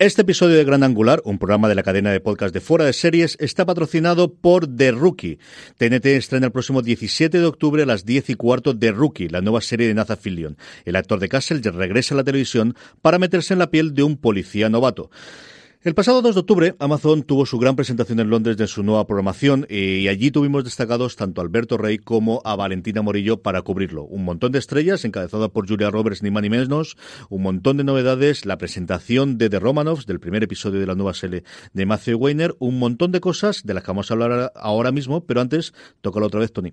Este episodio de Gran Angular, un programa de la cadena de podcast de Fuera de Series, está patrocinado por The Rookie. TNT estrena el próximo 17 de octubre a las 10 y cuarto The Rookie, la nueva serie de Nathan Fillion. El actor de Castle regresa a la televisión para meterse en la piel de un policía novato. El pasado 2 de octubre, Amazon tuvo su gran presentación en Londres de su nueva programación y allí tuvimos destacados tanto a Alberto Rey como a Valentina Morillo para cubrirlo. Un montón de estrellas, encabezada por Julia Roberts, ni más ni menos, un montón de novedades, la presentación de The Romanovs, del primer episodio de la nueva serie de Matthew Weiner, un montón de cosas de las que vamos a hablar ahora mismo, pero antes, tócalo otra vez, Tony.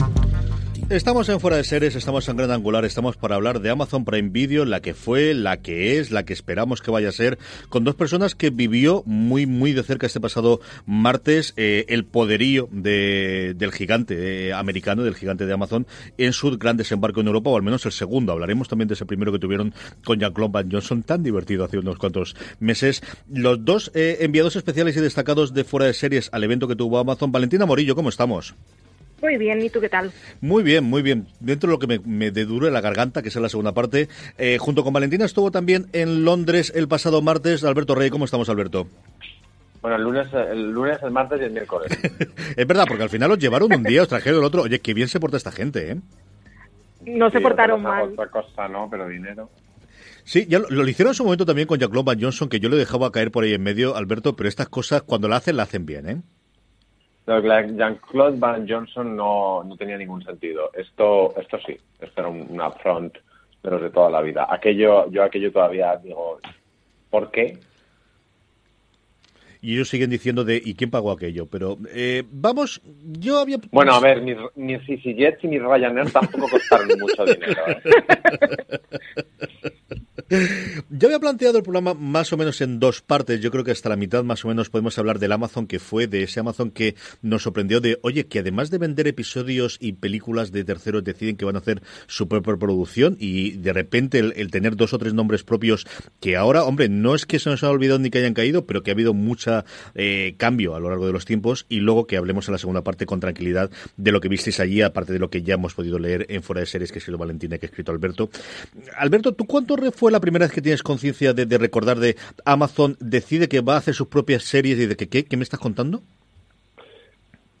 Estamos en Fuera de Series, estamos en Gran Angular, estamos para hablar de Amazon Prime Video, la que fue, la que es, la que esperamos que vaya a ser, con dos personas que vivió muy, muy de cerca este pasado martes eh, el poderío de, del gigante eh, americano, del gigante de Amazon, en su gran desembarco en Europa, o al menos el segundo. Hablaremos también de ese primero que tuvieron con Jean-Claude Van Johnson, tan divertido hace unos cuantos meses. Los dos eh, enviados especiales y destacados de Fuera de Series al evento que tuvo Amazon. Valentina Morillo, ¿cómo estamos? Muy bien, ¿y tú qué tal? Muy bien, muy bien. Dentro de lo que me, me dedure la garganta, que es la segunda parte, eh, junto con Valentina estuvo también en Londres el pasado martes Alberto Rey. ¿Cómo estamos, Alberto? Bueno, el lunes, el lunes, el martes y el miércoles. es verdad, porque al final os llevaron un día, os trajeron el otro. Oye, qué bien se porta esta gente, ¿eh? No se Sí, portaron mal. Otra cosa no, pero dinero. Sí, ya lo, lo hicieron en su momento también con Jean-Claude Van Johnson, que yo le dejaba caer por ahí en medio, Alberto, pero estas cosas cuando la hacen, la hacen bien, ¿eh? Jean-Claude Van Johnson no, no tenía ningún sentido. Esto, esto sí, esto era un, un upfront de los de toda la vida. Aquello, yo aquello todavía digo, ¿por qué? Y ellos siguen diciendo de ¿y quién pagó aquello? Pero eh, vamos, yo había... Bueno, a ver, ni, ni EasyJet ni Ryanair tampoco costaron mucho dinero. ¿eh? Yo había planteado el programa más o menos en dos partes. Yo creo que hasta la mitad más o menos podemos hablar del Amazon que fue, de ese Amazon que nos sorprendió de, oye, que además de vender episodios y películas de terceros deciden que van a hacer su propia producción y de repente el, tener dos o tres nombres propios que ahora, hombre, no es que se nos haya olvidado ni que hayan caído, pero que ha habido mucha eh, cambio a lo largo de los tiempos y luego que hablemos en la segunda parte con tranquilidad de lo que visteis allí, aparte de lo que ya hemos podido leer en Fuera de Series que ha escrito Valentina que ha escrito Alberto. Alberto, ¿tú cuánto re- la primera vez que tienes conciencia de, de recordar de Amazon decide que va a hacer sus propias series y de que qué? ¿Qué me estás contando?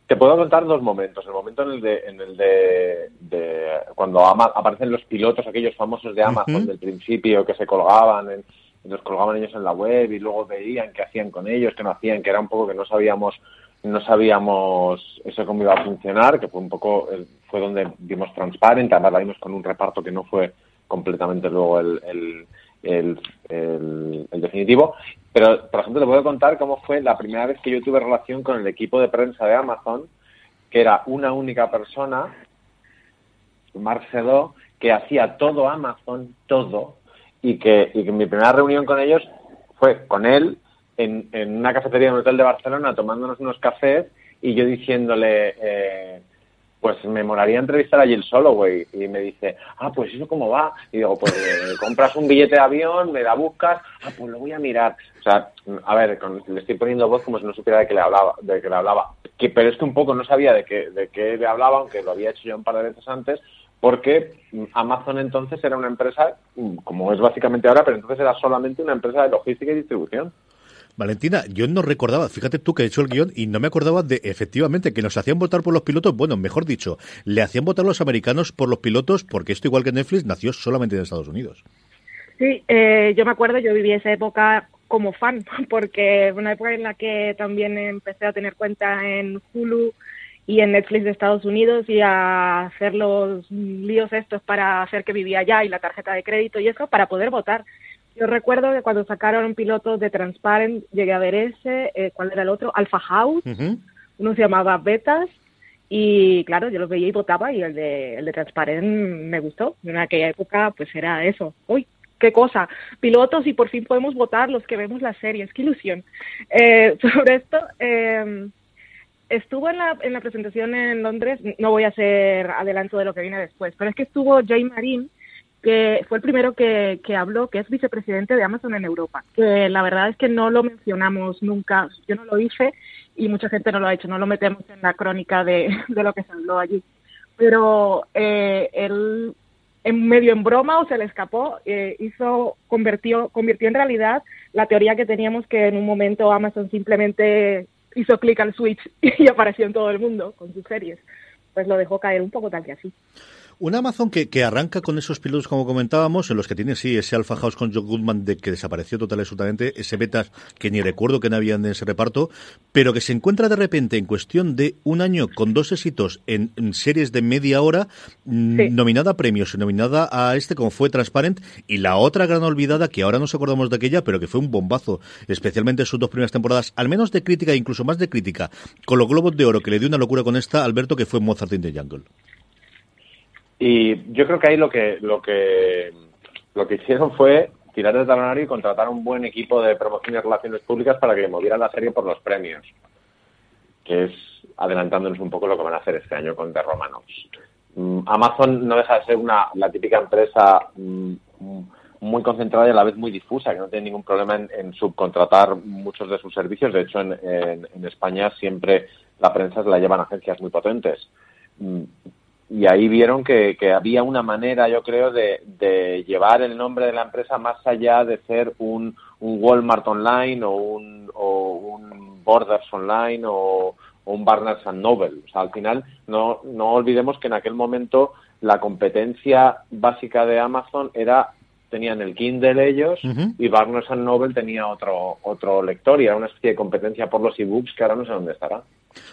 Te puedo contar dos momentos. El momento en el de, en el de, de cuando ama- aparecen los pilotos, aquellos famosos de Amazon del principio que se colgaban, en, los colgaban ellos en la web y luego veían qué hacían con ellos, qué no hacían, que era un poco que no sabíamos no sabíamos eso cómo iba a funcionar, que fue un poco el- fue donde vimos Transparent, además la vimos con un reparto que no fue completamente luego el, el, el, definitivo. Pero, por ejemplo, te puedo contar cómo fue la primera vez que yo tuve relación con el equipo de prensa de Amazon, que era una única persona, Marcelo, que hacía todo Amazon, todo, y que, y que mi primera reunión con ellos fue con él en, en una cafetería de un hotel de Barcelona tomándonos unos cafés y yo diciéndole, eh, pues me molaría entrevistar a Jill Soloway. Y me dice, ah, pues eso cómo va. Y digo, pues eh, compras un billete de avión, me la buscas, ah, pues lo voy a mirar. O sea, a ver, con- le estoy poniendo voz como si no supiera de qué le hablaba, de qué le hablaba. Que, pero es que un poco no sabía de qué, de qué le hablaba, aunque lo había hecho yo un par de veces antes, porque Amazon entonces era una empresa, como es básicamente ahora, pero entonces era solamente una empresa de logística y distribución. Valentina, yo no recordaba, fíjate tú que he hecho el guion y no me acordaba de efectivamente que nos hacían votar por los pilotos, bueno, mejor dicho, le hacían votar los americanos por los pilotos porque esto igual que Netflix nació solamente en Estados Unidos. Sí, eh, yo me acuerdo, yo viví esa época como fan, porque una época en la que también empecé a tener cuenta en Hulu y en Netflix de Estados Unidos y a hacer los líos estos para hacer que vivía allá y la tarjeta de crédito y eso para poder votar. Yo recuerdo que cuando sacaron pilotos de Transparent, llegué a ver ese, eh, ¿cuál era el otro? Alpha House, uno se llamaba Betas, y claro, yo los veía y votaba, y el de, el de Transparent me gustó. En aquella época, pues era eso. Uy, qué cosa, pilotos y por fin podemos votar los que vemos las series, qué ilusión. Eh, sobre esto, eh, estuvo en la, en la presentación en Londres, no voy a hacer adelanto de lo que viene después, pero es que estuvo Jay Marín, que fue el primero que, que habló, que es vicepresidente de Amazon en Europa, la verdad es que no lo mencionamos nunca, yo no lo hice y mucha gente no lo ha hecho, no lo metemos en la crónica de, de lo que se habló allí. Pero eh, él, en medio en broma o se le escapó, eh, hizo, convirtió, convirtió en realidad la teoría que teníamos que en un momento Amazon simplemente hizo clic al switch y apareció en todo el mundo con sus series. Pues lo dejó caer un poco tal que así. Un Amazon que, que, arranca con esos pilotos, como comentábamos, en los que tiene, sí, ese Alpha House con John Goodman de que desapareció total y absolutamente, ese Betas que ni recuerdo que no había en ese reparto, pero que se encuentra de repente en cuestión de un año con dos éxitos en, en series de media hora, mm, sí. nominada a premios y nominada a este, como fue Transparent, y la otra gran olvidada, que ahora nos acordamos de aquella, pero que fue un bombazo, especialmente en sus dos primeras temporadas, al menos de crítica, incluso más de crítica, con los Globos de Oro, que le dio una locura con esta, Alberto, que fue Mozart in the Jungle. Y yo creo que ahí lo que, lo que, lo que hicieron fue tirar el talonario y contratar un buen equipo de promoción y relaciones públicas para que movieran la serie por los premios, que es adelantándonos un poco lo que van a hacer este año con The Romanos. Mm, Amazon no deja de ser una, la típica empresa mm, muy concentrada y a la vez muy difusa, que no tiene ningún problema en, subcontratar muchos de sus servicios. De hecho, en España siempre la prensa se la llevan agencias muy potentes mm, y ahí vieron que, que, había una manera, yo creo, de, de, llevar el nombre de la empresa más allá de ser un, un Walmart online o un, o un Borders online o, o un Barnes Noble. O sea, al final no, no olvidemos que en aquel momento la competencia básica de Amazon era tenían el Kindle ellos uh -huh. y Barnes Noble tenía otro otro lector y era una especie de competencia por los ebooks que ahora no sé dónde estará.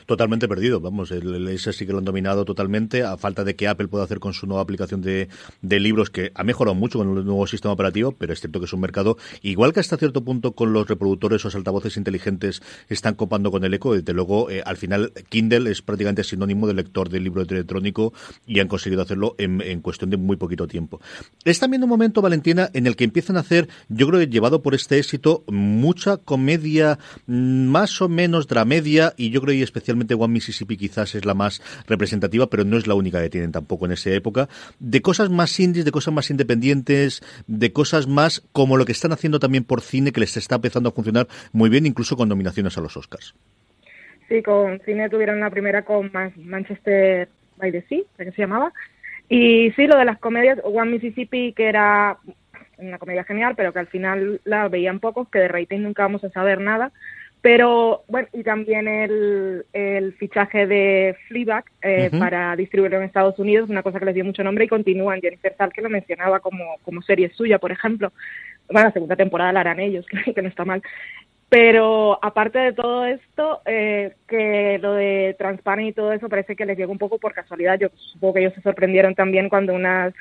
Totalmente perdido, vamos, el, ese sí que lo han dominado totalmente, a falta de que Apple pueda hacer con su nueva aplicación de, de, libros, que ha mejorado mucho con el nuevo sistema operativo, pero es cierto que es un mercado, igual que hasta cierto punto con los reproductores o altavoces inteligentes están copando con el eco, desde luego, eh, al final Kindle es prácticamente sinónimo de lector de libro electrónico y han conseguido hacerlo en, en, cuestión de muy poquito tiempo. Es también un momento, Valentina, en el que empiezan a hacer, yo creo que llevado por este éxito, mucha comedia más o menos dramedia y yo creo que especialmente One Mississippi quizás es la más representativa, pero no es la única que tienen tampoco en esa época, de cosas más indies, de cosas más independientes, de cosas más como lo que están haciendo también por cine, que les está empezando a funcionar muy bien, incluso con nominaciones a los Oscars. Sí, con cine tuvieron la primera con Manchester by the Sea, que se llamaba, y sí, lo de las comedias, One Mississippi, que era una comedia genial, pero que al final la veían pocos, que de rating nunca vamos a saber nada, pero bueno, y también el, el fichaje de Fleabag eh, uh -huh. para distribuirlo en Estados Unidos, una cosa que les dio mucho nombre y continúan. Jennifer Tal, que lo mencionaba como, como serie suya, por ejemplo. Bueno, la segunda temporada la harán ellos, que no está mal. Pero aparte de todo esto, eh, que lo de Transparent y todo eso parece que les llegó un poco por casualidad. Yo supongo que ellos se sorprendieron también cuando unas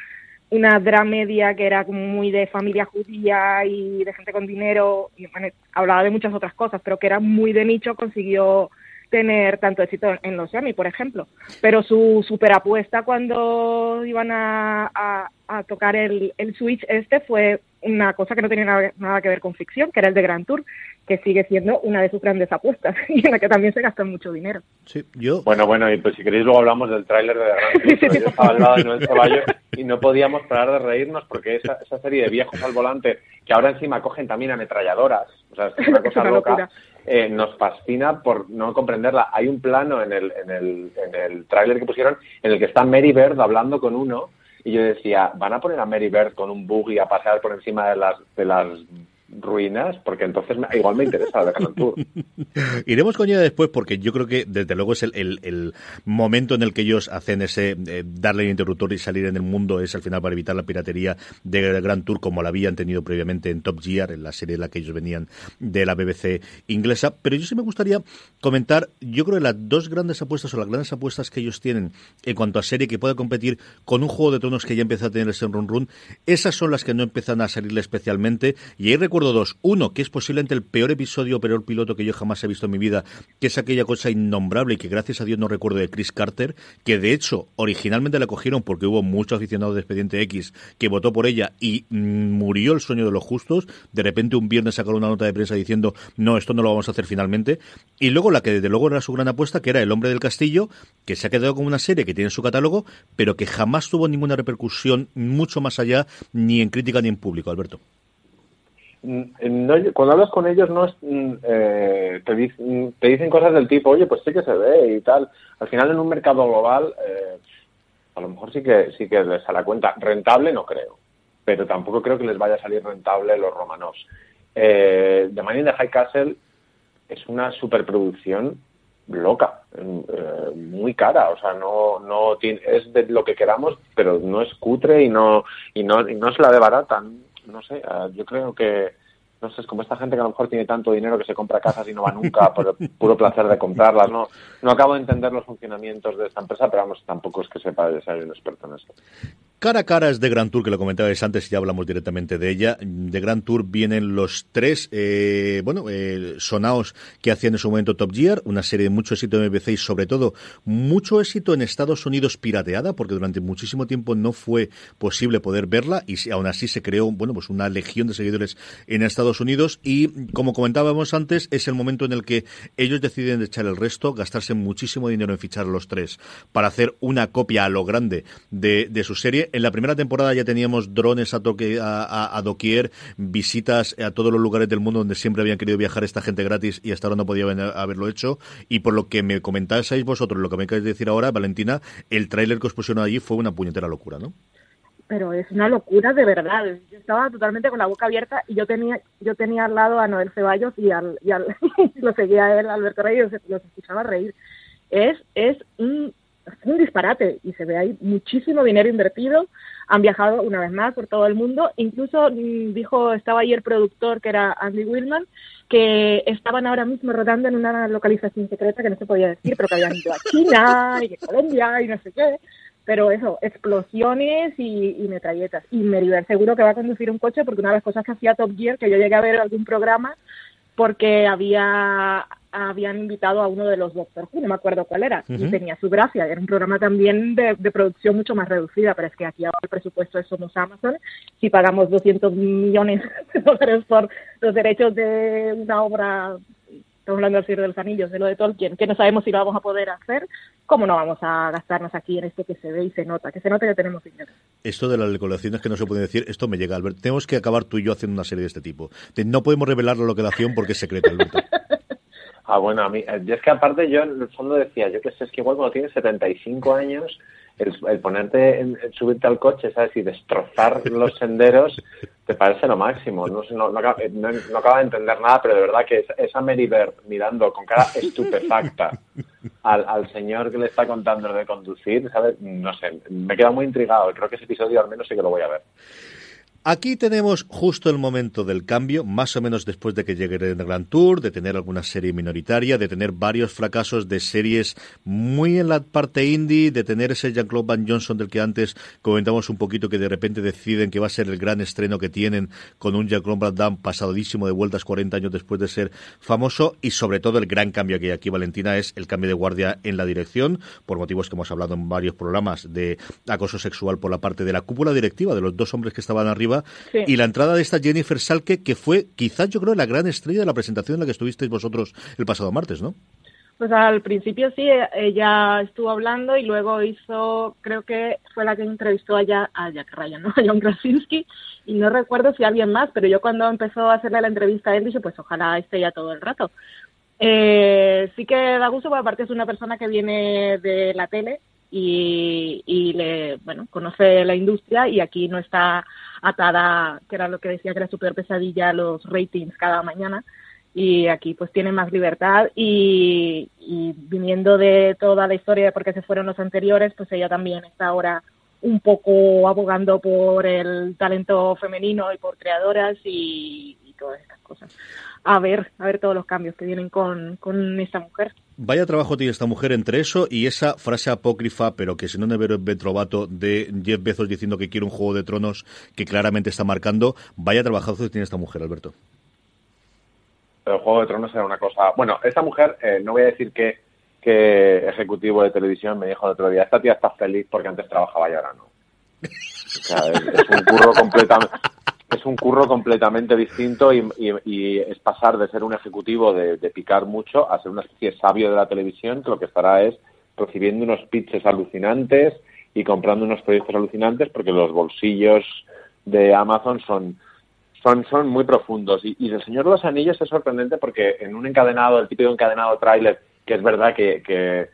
una dramedia que era muy de familia judía y de gente con dinero, y hablaba de muchas otras cosas, pero que era muy de nicho, consiguió tener tanto éxito en los Emmy, por ejemplo. Pero su superapuesta cuando iban a, a, a tocar el, el, Switch este fue una cosa que no tenía nada, nada, que ver con ficción, que era el de Grand Tour, que sigue siendo una de sus grandes apuestas y en la que también se gastó mucho dinero. Sí, yo... Bueno, bueno, y pues si queréis luego hablamos del tráiler de Grand Tour, yo estaba al lado de Noel Caballo y no podíamos parar de reírnos porque esa, esa serie de viejos al volante, que ahora encima cogen también ametralladoras, o sea, es una cosa loca, eh, nos fascina por no comprenderla. Hay un plano en el, en el, en el tráiler que pusieron en el que está Mary Bird hablando con uno y yo decía, ¿van a poner a Mary Bird con un buggy a pasear por encima de las, de las ruinas, porque entonces igual me interesa la de Tour. Iremos con ella después porque yo creo que desde luego es el, el, momento en el que ellos hacen ese eh, darle el interruptor y salir en el mundo es al final para evitar la piratería de Grand Tour como la habían tenido previamente en Top Gear, en la serie en la que ellos venían de la BBC inglesa. Pero yo sí me gustaría comentar, yo creo que las dos grandes apuestas o las grandes apuestas que ellos tienen en cuanto a serie que pueda competir con un juego de tronos que ya empieza a tener ese run run, esas son las que no empiezan a salirle especialmente. Y ahí recuerdo dos. Uno, que es posiblemente el peor episodio, peor piloto que yo jamás he visto en mi vida, que es aquella cosa innombrable y que gracias a Dios no recuerdo de Chris Carter, que de hecho originalmente la cogieron porque hubo muchos aficionados de Expediente X que votó por ella y mm, murió el sueño de los justos. De repente un viernes sacaron una nota de prensa diciendo, no, esto no lo vamos a hacer finalmente. Y luego la que desde luego era su gran apuesta, que era El Hombre del Castillo, que se ha quedado como una serie que tiene su catálogo, pero que jamás tuvo ninguna repercusión mucho más allá, ni en crítica ni en público, Alberto. Mm, cuando hablas con ellos no es, mm, eh, te, dicen cosas del tipo, oye, pues sí que se ve y tal. Al final en un mercado global, eh, a lo mejor sí que sí que les sale cuenta. Rentable no creo, pero tampoco creo que les vaya a salir rentable los romanos. Eh, The Man in the High Castle es una superproducción loca, eh, muy cara, o sea, no no tiene, es de lo que queramos, pero no es cutre y no y no y no es la de barata no sé, ah, yo creo que, no sé, es como esta gente que a lo mejor tiene tanto dinero que se compra casas y no va nunca por el puro placer de comprarlas, no, no acabo de entender los funcionamientos de esta empresa, pero vamos, tampoco es que sepa de ser un experto en esto. Cara a cara es de Grand Tour, que lo comentabais antes y ya hablamos directamente de ella. De Grand Tour vienen los tres, eh, bueno, eh, sonaos que hacían en su momento Top Gear, una serie de mucho éxito en BBC y sobre todo mucho éxito en Estados Unidos pirateada, porque durante muchísimo tiempo no fue posible poder verla y aún así se creó, bueno, pues una legión de seguidores en Estados Unidos y como comentábamos antes, es el momento en el que ellos deciden echar el resto, gastarse muchísimo dinero en fichar a los tres para hacer una copia a lo grande de, de su serie en la primera temporada ya teníamos drones a, toque, a, doquier, visitas a todos los lugares del mundo donde siempre habían querido viajar esta gente gratis y hasta ahora no podían haberlo hecho. Y por lo que me comentáis vosotros, lo que me queréis decir ahora, Valentina, el tráiler que os pusieron allí fue una puñetera locura, ¿no? pero es una locura de verdad. Yo estaba totalmente con la boca abierta y yo tenía yo tenía al lado a Noel Ceballos y al, y al lo seguía él, Alberto Reyes, los escuchaba reír. Es es un un disparate y se ve ahí muchísimo dinero invertido. Han viajado una vez más por todo el mundo. Incluso mm, dijo, estaba ahí el productor que era Andy Willman, que estaban ahora mismo rodando en una localización secreta que no se podía decir, pero que habían ido a China y a Colombia y no sé qué. Pero eso, explosiones y, y metralletas. Y Meriver seguro que va a conducir un coche porque una de las cosas que hacía Top Gear, que yo llegué a ver algún programa, porque había habían invitado a uno de los Doctor Who, no me acuerdo cuál era, y tenía su gracia, era un programa también de, producción mucho más reducida, pero es que aquí ahora el presupuesto es Somos Amazon, si pagamos 200 millones de dólares por los derechos de una obra estamos hablando del Señor de los Anillos, de lo de Tolkien, que no sabemos si lo vamos a poder hacer, ¿cómo no vamos a gastarnos aquí en esto que se ve y se nota? Que se nota que tenemos dinero. Esto de las colecciones que no se puede decir, esto me llega, Albert. Tenemos que acabar tú y yo haciendo una serie de este tipo. No podemos revelar la localización porque es secreto, Alberto. Ah, bueno, a mí, eh, es que aparte yo en el fondo decía, yo que sé, es que igual cuando tienes 75 años, el, el ponerte, en, subirte al coche, ¿sabes? Y destrozar los senderos, te parece lo máximo. No, no, no, no, acaba de entender nada, pero de verdad que esa Mary Bird mirando con cara estupefacta al, al señor que le está contando de conducir, ¿sabes? No sé, me queda muy intrigado. Creo que ese episodio al menos sí que lo voy a ver. Aquí tenemos justo el momento del cambio, más o menos después de que llegue el Grand Tour, de tener alguna serie minoritaria, de tener varios fracasos de series muy en la parte indie, de tener ese Jean-Claude Van Johnson del que antes comentamos un poquito que de repente deciden que va a ser el gran estreno que tienen con un Jean-Claude Van Damme pasadísimo de vueltas 40 años después de ser famoso y sobre todo el gran cambio que hay aquí, Valentina, es el cambio de guardia en la dirección, por motivos que hemos hablado en varios programas de acoso sexual por la parte de la cúpula directiva de los dos hombres que estaban arriba y la entrada de esta Jennifer Salke, que fue quizás yo creo la gran estrella de la presentación en la que estuvisteis vosotros el pasado martes, ¿no? Pues al principio sí, ella estuvo hablando y luego hizo, creo que fue la que entrevistó a, a Jack Ryan, ¿no? a John Krasinski, y no recuerdo si alguien más, pero yo cuando empezó a hacerle la entrevista a él dije, pues ojalá esté ya todo el rato. Eh, sí que da gusto, porque aparte es una persona que viene de la tele, y, y le, bueno, conoce la industria y aquí no está atada, que era lo que decía que era su pesadilla, los ratings cada mañana y aquí pues tiene más libertad y, y viniendo de toda la historia de por qué se fueron los anteriores, pues ella también está ahora un poco abogando por el talento femenino y por creadoras y, y todas estas cosas. A ver, a ver todos los cambios que vienen con, con esta mujer. Vaya trabajo tiene esta mujer entre eso y esa frase apócrifa, pero que si no nevero es Trovato de Jeff Bezos diciendo que quiere un juego de tronos que claramente está marcando. Vaya trabajazo tiene esta mujer, Alberto. El juego de tronos era una cosa. Bueno, esta mujer, eh, no voy a decir que, que ejecutivo de televisión me dijo el otro día, esta tía está feliz porque antes trabajaba y ahora no. O sea, es un curro completamente es un curro completamente distinto y, y, y, es pasar de ser un ejecutivo de, picar mucho a ser una especie de sabio de la televisión que lo que estará es recibiendo unos pitches alucinantes y comprando unos proyectos alucinantes porque los bolsillos de Amazon son son, son muy profundos. Y, y del Señor de los Anillos es sorprendente porque en un encadenado, el típico encadenado tráiler, que es verdad que, que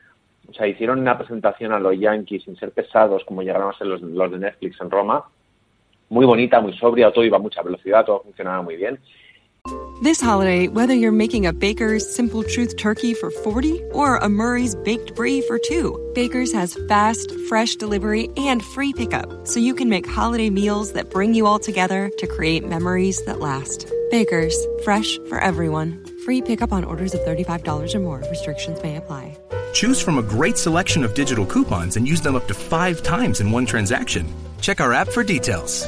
o sea, hicieron una presentación a los Yankees sin ser pesados como llegaron a ser los, los de Netflix en Roma, muy bonita, muy sobria, todo iba a mucha velocidad, todo funcionaba muy bien. This holiday, whether you're making a Baker's Simple Truth turkey for 40 or a Murray's Baked Brie for 2, Baker's has fast, fresh delivery and free pickup, so you can make holiday meals that bring you all together to create memories that last. Baker's, fresh for everyone. Free pickup on orders of $35 or more. Restrictions may apply. Choose from a great selection of digital coupons and use them up to five times in one transaction. Check our app for details.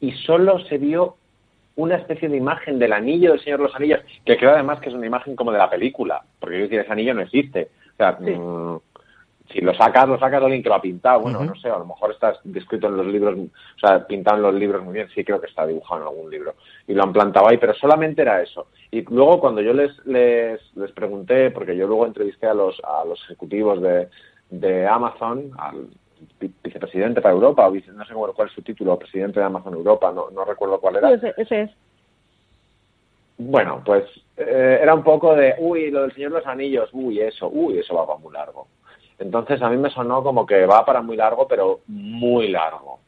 y solo se vio una especie de imagen del anillo del Señor de los Anillos, que creo además que es una imagen como de la película, porque yo decir, ese anillo no existe. O sea, sí. mmm, si lo sacas, lo sacas alguien que lo ha pintado. Bueno, uh -huh. no sé, a lo mejor está descrito en los libros, o sea, pintado en los libros muy bien, sí creo que está dibujado en algún libro. Y lo han plantado ahí, pero solamente era eso. Y luego cuando yo les, les, les pregunté, porque yo luego entrevisté a los, a los ejecutivos de, de Amazon, al vicepresidente para Europa, o vice, no sé cuál es su título, presidente de Amazon Europa, no, no recuerdo cuál era. Sí, ese, ese, es. Bueno, pues eh, era un poco de, uy, lo del Señor de los Anillos, uy, eso, uy, eso va para muy largo. Entonces a mí me sonó como que va para muy largo, pero muy largo.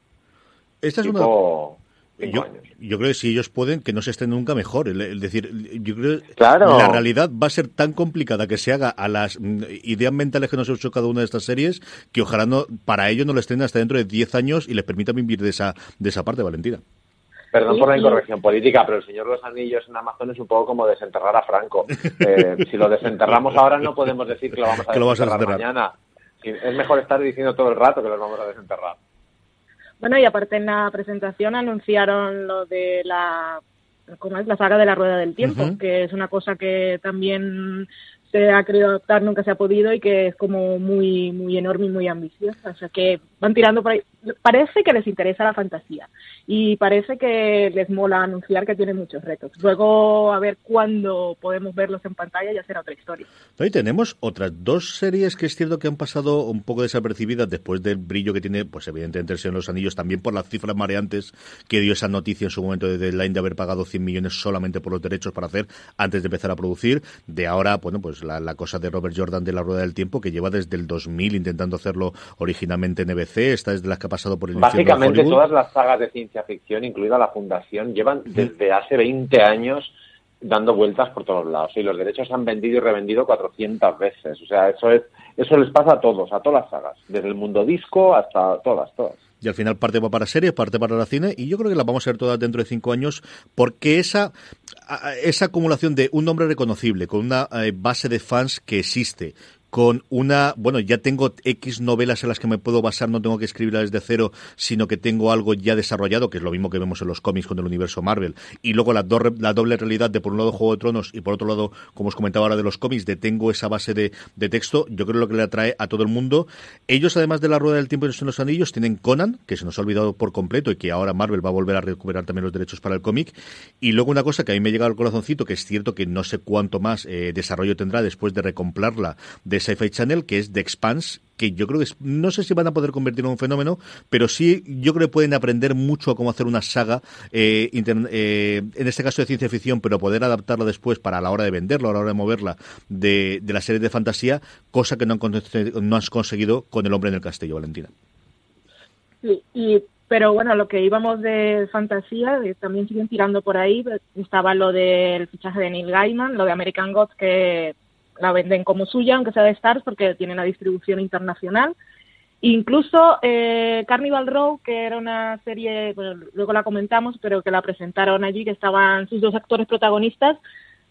Esta es tipo... una... Yo, yo, creo que si ellos pueden, que no se estén nunca mejor. Es decir, yo creo que claro. la realidad va a ser tan complicada que se haga a las ideas mentales que nos ha hecho cada una de estas series, que ojalá no, para ellos no les estén hasta dentro de 10 años y les permita vivir de esa, de esa parte, Valentina. Perdón por la incorrección política, pero el Señor los Anillos en Amazon es un poco como desenterrar a Franco. Eh, si lo desenterramos ahora, no podemos decir que lo vamos a, que lo desenterrar, vas a desenterrar mañana. Es mejor estar diciendo todo el rato que los vamos a desenterrar. Bueno, y aparte en la presentación anunciaron lo de la, ¿cómo es? La saga de la Rueda del Tiempo, uh -huh. que es una cosa que también se ha querido adaptar, nunca se ha podido y que es como muy, muy enorme y muy ambiciosa. O sea que van tirando por ahí. Parece que les interesa la fantasía y parece que les mola anunciar que tienen muchos retos. Luego, a ver cuándo podemos verlos en pantalla, ya será otra historia. Ahí tenemos otras dos series que es cierto que han pasado un poco desapercibidas después del brillo que tiene, pues evidentemente el Señor los Anillos, también por las cifras mareantes que dio esa noticia en su momento de deadline de haber pagado 100 millones solamente por los derechos para hacer antes de empezar a producir. De ahora, bueno, pues la, la cosa de Robert Jordan de la Rueda del Tiempo, que lleva desde el 2000 intentando hacerlo originalmente en EBC, esta es de las que ha pasado por el Básicamente todas las sagas de ciencia ficción, incluida la Fundación, llevan desde hace 20 años dando vueltas por todos lados. Y los derechos se han vendido y revendido 400 veces. O sea, eso es eso les pasa a todos, a todas las sagas, desde el mundo disco hasta todas, todas y al final parte va para series, parte para la cine, y yo creo que las vamos a ver todas dentro de cinco años, porque esa, esa acumulación de un nombre reconocible, con una eh, base de fans que existe, con una, bueno, ya tengo X novelas en las que me puedo basar, no tengo que escribirlas desde cero, sino que tengo algo ya desarrollado, que es lo mismo que vemos en los cómics con el universo Marvel, y luego la, doble realidad de por un lado Juego de Tronos y por otro lado, como os comentaba ahora de los cómics, de tengo esa base de, texto, yo creo lo que le atrae a todo el mundo. Ellos, además de la Rueda del Tiempo y los Anillos, tienen Conan, que se nos ha olvidado por completo y que ahora Marvel va a volver a recuperar también los derechos para el cómic. Y luego una cosa que a mí me llega al corazoncito, que es cierto que no sé cuánto más eh, desarrollo tendrá después de recomplarla Sci-Fi Channel, que es The Expanse, que yo creo que no sé si van a poder convertir en un fenómeno, pero sí yo creo que pueden aprender mucho a cómo hacer una saga, eh, eh, en este caso de ciencia ficción, pero poder adaptarla después para la hora de venderla, a la hora de moverla de, la serie de fantasía, cosa que no han, no has conseguido con El hombre en el castillo, Valentina. Sí, y pero bueno, lo que íbamos de fantasía, también siguen tirando por ahí. Estaba lo del fichaje de Neil Gaiman, lo de American Gods, que la venden como suya, aunque sea de Stars, porque tiene una distribución internacional. Incluso eh, Carnival Row, que era una serie, bueno, luego la comentamos, pero que la presentaron allí, que estaban sus dos actores protagonistas,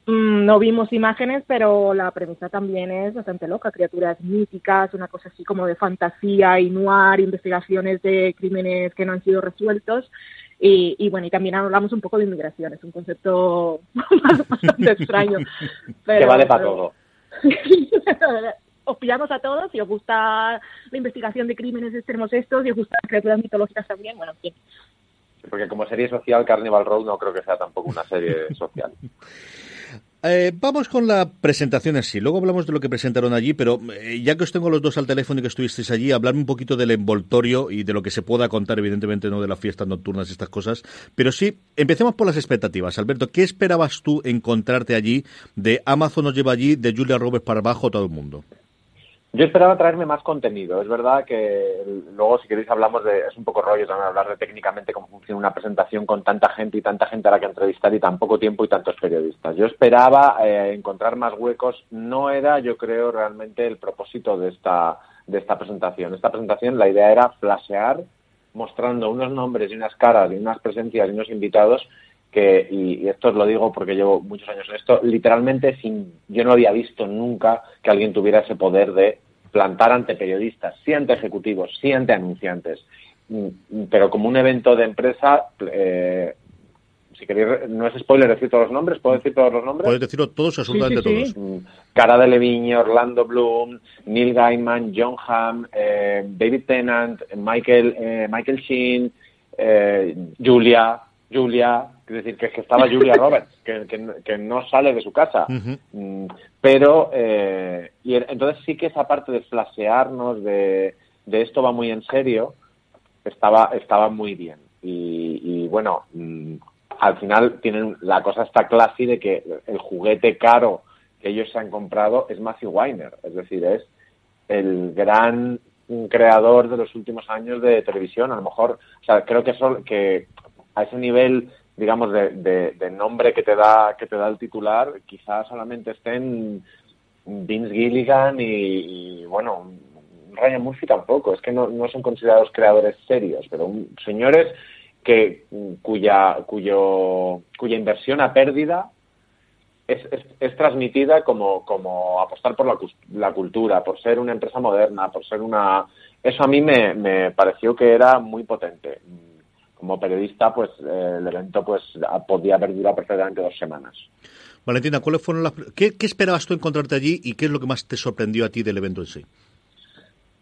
Mm, no vimos imágenes, pero la premisa también es bastante loca. Criaturas míticas, una cosa así como de fantasía y noir, investigaciones de crímenes que no han sido resueltos. Y, bueno, y también hablamos un poco de inmigración, es un concepto bastante extraño. que vale para todo. os pillamos a todos, si os gusta la investigación de crímenes extremos estos, si os gustan las criaturas mitológicas también, bueno, en fin. Porque como serie social, Carnival Road no creo que sea tampoco una serie social. Eh, vamos con la presentación en sí. Luego hablamos de lo que presentaron allí, pero eh, ya que os tengo los dos al teléfono y que estuvisteis allí, hablarme un poquito del envoltorio y de lo que se pueda contar, evidentemente no de las fiestas nocturnas y estas cosas. Pero sí, empecemos por las expectativas. Alberto, ¿qué esperabas tú encontrarte allí? De Amazon nos lleva allí, de Julia Roberts para abajo, todo el mundo. Yo esperaba traerme más contenido. Es verdad que luego, si queréis, hablamos de. Es un poco rollo también hablar de técnicamente cómo funciona una presentación con tanta gente y tanta gente a la que entrevistar y tan poco tiempo y tantos periodistas. Yo esperaba eh, encontrar más huecos. No era, yo creo, realmente el propósito de esta, de esta presentación. Esta presentación, la idea era flashear, mostrando unos nombres y unas caras y unas presencias y unos invitados que, y, esto os lo digo porque llevo muchos años en esto, literalmente sin, yo no había visto nunca que alguien tuviera ese poder de plantar ante periodistas, sí ante ejecutivos, sí ante anunciantes, mm, pero como un evento de empresa, eh, si queréis, no es spoiler decir todos los nombres, ¿puedo decir todos los nombres? Puedes decirlo todos, absolutamente todos. Mm, Cara de Leviño, Orlando Bloom, Neil Gaiman, John Hamm, eh, David Tennant, Michael, eh, Michael Sheen, Julia, Julia, es decir, que, es que estaba Julia Roberts, que, no sale de su casa. Mm, pero, eh, y entonces sí que esa parte de flasearnos, de, de esto va muy en serio, estaba, estaba muy bien. Y, bueno, mm, al final tienen la cosa está clase de que el juguete caro que ellos se han comprado es Matthew Weiner, es decir, es el gran creador de los últimos años de televisión, a lo mejor, o sea, creo que, eso, que a ese nivel digamos, de, de, nombre que te da que te da el titular, quizás solamente estén Vince Gilligan y, bueno, Ryan Murphy tampoco, es que no, no son considerados creadores serios, pero señores que cuya cuyo cuya inversión a pérdida es, es, transmitida como, como apostar por la, la, cultura, por ser una empresa moderna, por ser una... Eso a mí me, me pareció que era muy potente como periodista, pues eh, el evento pues podía haber durado perfectamente dos semanas. Valentina, ¿cuáles fueron las, qué, esperabas tú encontrarte allí y qué es lo que más te sorprendió a ti del evento en sí?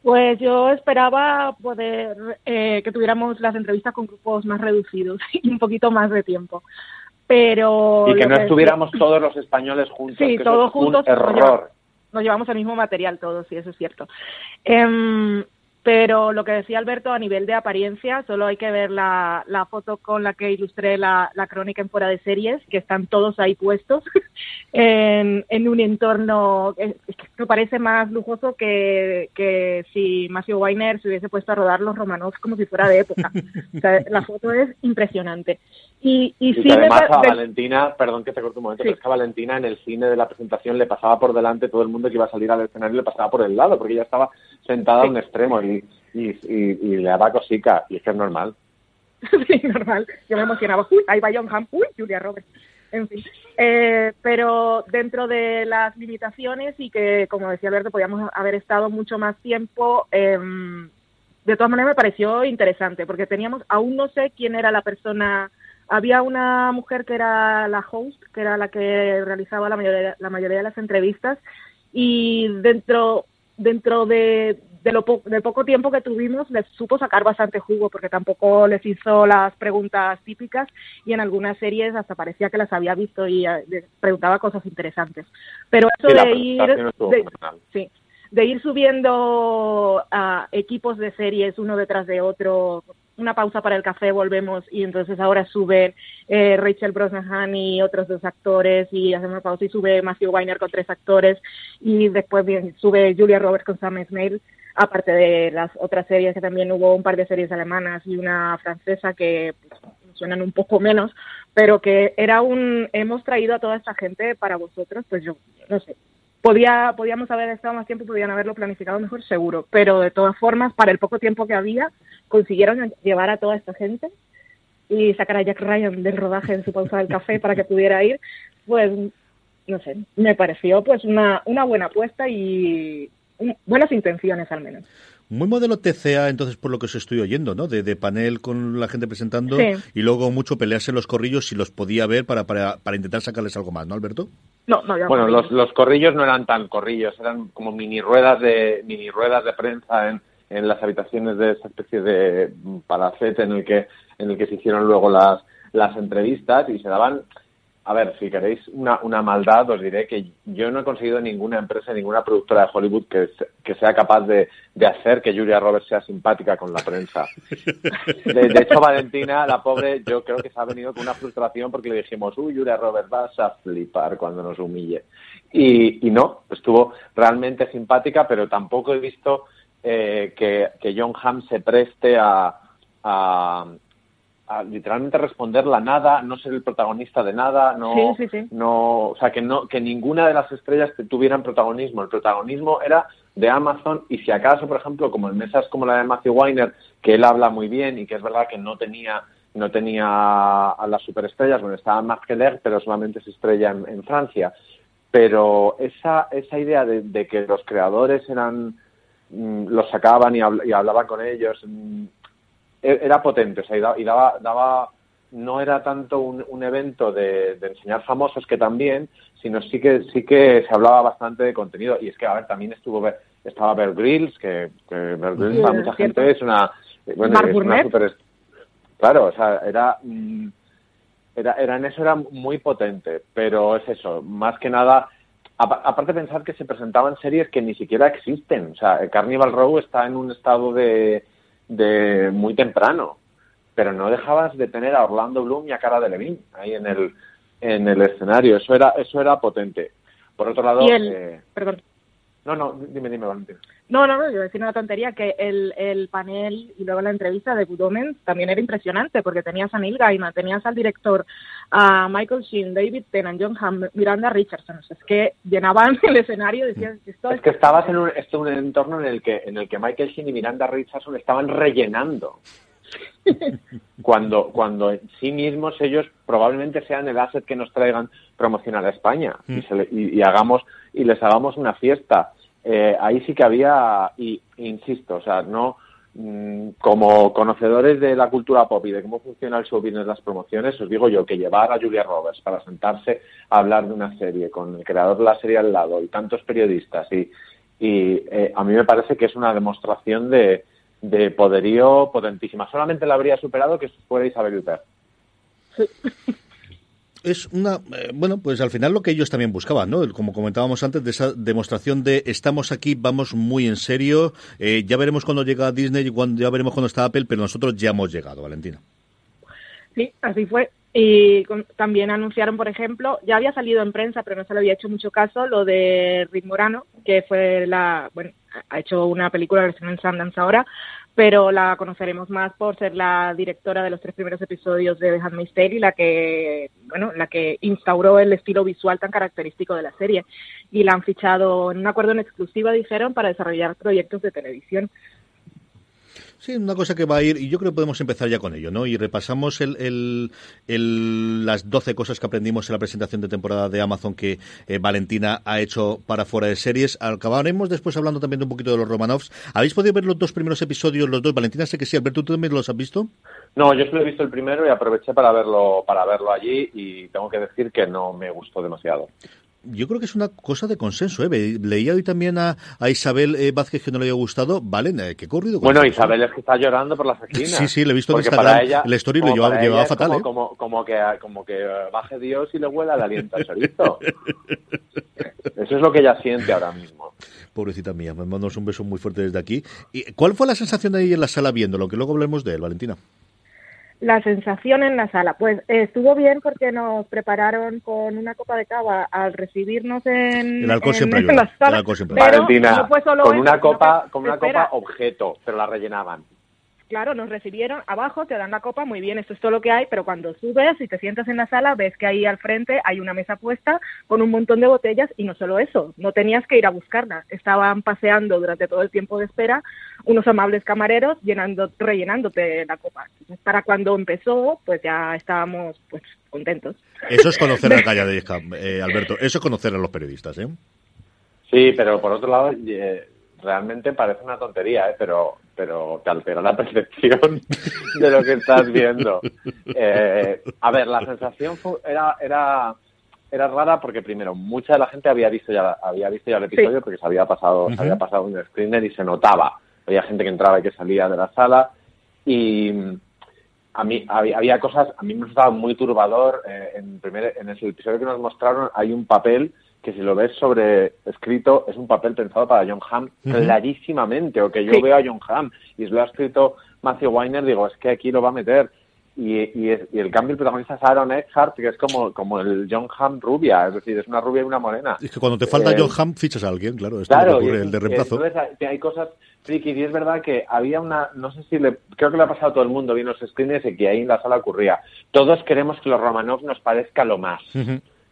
Pues yo esperaba poder eh, que tuviéramos las entrevistas con grupos más reducidos y un poquito más de tiempo. Pero y que no estuviéramos todos los españoles juntos. Sí, todos juntos. Un error. Nos llevamos, el mismo material todos, sí, eso es cierto. Eh, pero lo que decía Alberto, a nivel de apariencia, solo hay que ver la, la foto con la que ilustré la, la, crónica en fuera de series, que están todos ahí puestos en, en, un entorno que, me parece más lujoso que, que si Matthew Weiner se hubiese puesto a rodar los Romanos como si fuera de época. o sea, la foto es impresionante. Y, y, sí además a Valentina, perdón que te corto un momento, pero es que a Valentina en el cine de la presentación le pasaba por delante todo el mundo que iba a salir al escenario le pasaba por el lado, porque ella estaba sentada a un extremo y, y, y, le daba cosica, y es que es normal. sí, normal. Yo me emocionaba. Uy, ahí va John Hamm. Uy, Julia Roberts. en fin. Eh, pero dentro de las limitaciones y que, como decía Alberto, podíamos haber estado mucho más tiempo, em, de todas maneras me pareció interesante, porque teníamos, aún no sé quién era la persona, había una mujer que era la host, que era la que realizaba la mayoría, la mayoría de las entrevistas, y dentro, dentro de, de lo del poco tiempo que tuvimos les supo sacar bastante jugo porque tampoco les hizo las preguntas típicas y en algunas series hasta parecía que las había visto y eh, preguntaba cosas interesantes. Pero eso de ir de, sí, de ir subiendo a equipos de series uno detrás de otro, una pausa para el café, volvemos y entonces ahora sube eh, Rachel Brosnahan y otros dos actores y hacemos una pausa y sube Matthew Weiner con tres actores y después bien, sube Julia Roberts con Sam Smale aparte de las otras series que también hubo un par de series alemanas y una francesa que suenan un poco menos, pero que era un hemos traído a toda esta gente para vosotros, pues yo no sé. Podía, podíamos haber estado más tiempo, podían haberlo planificado mejor, seguro, pero de todas formas, para el poco tiempo que había, consiguieron llevar a toda esta gente y sacar a Jack Ryan del rodaje en su pausa del café para que pudiera ir, pues no sé, me pareció pues una, una buena apuesta y, buenas intenciones al menos. Muy modelo TCA, entonces, por lo que os estoy oyendo, ¿no? De, panel con la gente presentando y luego mucho pelearse los corrillos si los podía ver para, para, para intentar sacarles algo más, ¿no, Alberto? No, no, Bueno, los, los corrillos no eran tan corrillos, eran como mini ruedas de, mini ruedas de prensa en, en las habitaciones de esa especie de palacete en el que, en el que se hicieron luego las, las entrevistas y se daban a ver, si queréis una, una maldad, os diré que yo no he conseguido ninguna empresa, ninguna productora de Hollywood que, que sea capaz de, de, hacer que Julia Roberts sea simpática con la prensa. De, hecho, Valentina, la pobre, yo creo que se ha venido con una frustración porque le dijimos, uy, Julia Roberts, vas a flipar cuando nos humille. Y, y no, estuvo realmente simpática, pero tampoco he visto eh, que, que John Hamm se preste a, a, a literalmente responder la nada, no ser el protagonista de nada, no, no, o sea, que no, que ninguna de las estrellas tuvieran protagonismo. El protagonismo era de Amazon y si acaso, por ejemplo, como en mesas como la de Matthew Weiner, que él habla muy bien y que es verdad que no tenía no tenía a las superestrellas, bueno, estaba Marc Keller, pero solamente se estrella en, Francia. Pero esa, esa idea de, que los creadores eran los sacaban y, y hablaban con ellos, mm, e-, era potente, o sea, y daba, daba no era tanto un, evento de, enseñar famosos que también, sino sí que sí que se hablaba bastante de contenido. Y es que, a ver, también estuvo estaba Bear Grylls, que, que Bear Grylls para mucha gente es una... Bueno, es una super, claro, o sea, era, mm, era, era... En eso era muy potente, pero es eso, más que nada... Aparte pensar que se presentaban series que ni siquiera existen. O sea, Carnival Row está en un estado de de muy temprano, pero no dejabas de tener a Orlando Bloom y a Cara de Levine ahí en el en el escenario. Eso era eso era potente. Por otro lado, eh, perdón. No, no, dime, dime, Valentín. No, no, no, yo decía una tontería que el, el panel y luego la entrevista de Good Omens también era impresionante porque tenías a Neil Gaiman, tenías al director, a Michael Sheen, David Tennant, John Hamm, Miranda Richardson. es que llenaban el escenario, decías, esto es... que estabas en un, esto un entorno en el que en el que Michael Sheen y Miranda Richardson estaban rellenando. cuando, cuando en sí mismos ellos probablemente sean el asset que nos traigan promocionar a España y, y, y, hagamos y les hagamos una fiesta. Eh, ahí sí que había, y insisto, o sea, no mm, como conocedores de la cultura pop y de cómo funciona el show business las promociones, os digo yo que llevar a Julia Roberts para sentarse a hablar de una serie con el creador de la serie al lado y tantos periodistas y, y eh, a mí me parece que es una demostración de, de poderío potentísima. Solamente la habría superado que fuera Isabel Huppert. es una, eh, bueno, pues al final lo que ellos también buscaban, ¿no? Como comentábamos antes, de esa demostración de estamos aquí, vamos muy en serio, eh, ya veremos cuando llega Disney y cuando, ya veremos cuando está Apple, pero nosotros ya hemos llegado, Valentina. Sí, así fue. Y también anunciaron, por ejemplo, ya había salido en prensa, pero no se le había hecho mucho caso, lo de Rick Morano, que fue la, bueno, ha hecho una película versión en Sundance ahora, pero la conoceremos más por ser la directora de los tres primeros episodios de The Handmaid's Tale y la que, bueno, la que instauró el estilo visual tan característico de la serie. Y la han fichado en un acuerdo en exclusiva, dijeron, para desarrollar proyectos de televisión. Sí, una cosa que va a ir, y yo creo que podemos empezar ya con ello, ¿no? Y repasamos el, el, las 12 cosas que aprendimos en la presentación de temporada de Amazon que eh, Valentina ha hecho para fuera de series. Acabaremos después hablando también un poquito de los Romanovs. ¿Habéis podido ver los dos primeros episodios, los dos? Valentina, sé que sí. Alberto, ¿tú también los has visto? No, yo solo he visto el primero y aproveché para verlo, para verlo allí y tengo que decir que no me gustó demasiado yo creo que es una cosa de consenso. ¿eh? Leía hoy también a, Isabel eh, Vázquez que no le había gustado. Vale, eh, ¿qué corrido? Bueno, Isabel es que está llorando por las esquinas. Sí, sí, le he visto en Instagram. Ella, el story lo llevaba, fatal. Como, ¿eh? como, como, que, como que baje Dios y le huela el aliento al chorizo. Eso es lo que ella siente ahora mismo. Pobrecita mía, me mandamos un beso muy fuerte desde aquí. ¿Y ¿Cuál fue la sensación de ahí en la sala viéndolo? Que luego hablemos de él, Valentina la sensación en la sala. Pues estuvo bien porque nos prepararon con una copa de cava al recibirnos en, el alcohol siempre la sala. Valentina, con una copa, con una copa objeto, pero la rellenaban claro, nos recibieron abajo, te dan la copa, muy bien, esto es todo lo que hay, pero cuando subes y te sientas en la sala, ves que ahí al frente hay una mesa puesta con un montón de botellas y no solo eso, no tenías que ir a buscarlas, estaban paseando durante todo el tiempo de espera unos amables camareros llenando, rellenándote la copa. Entonces, para cuando empezó, pues ya estábamos pues contentos. Eso es conocer a Calla de eh, Alberto, eso es conocer a los periodistas, ¿eh? Sí, pero por otro lado, eh, realmente parece una tontería, ¿eh? pero, pero te altera la percepción de lo que estás viendo. Eh, a ver, la sensación era, era, era rara porque primero, mucha de la gente había visto ya, había visto ya el episodio porque se había pasado, se había pasado un screener y se notaba. Había gente que entraba y que salía de la sala y a mí había, cosas, a mí me estaba muy turbador. Eh, en, primer, en el episodio que nos mostraron hay un papel que si lo ves sobre escrito es un papel pensado para John Hamm clarísimamente, o que yo veo a John Hamm y lo ha escrito Matthew Weiner, digo, es que aquí lo va a meter. Y, y, el cambio el protagonista es Aaron Eckhart, que es como, como el John Hamm rubia, es decir, es una rubia y una morena. Es que cuando te falta eh, John Hamm, fichas a alguien, claro, esto claro, ocurre, el de reemplazo. Entonces hay cosas friki, y es verdad que había una, no sé si le, creo que le ha pasado a todo el mundo, viendo los screens y que ahí en la sala ocurría. Todos queremos que los Romanov nos parezca lo más.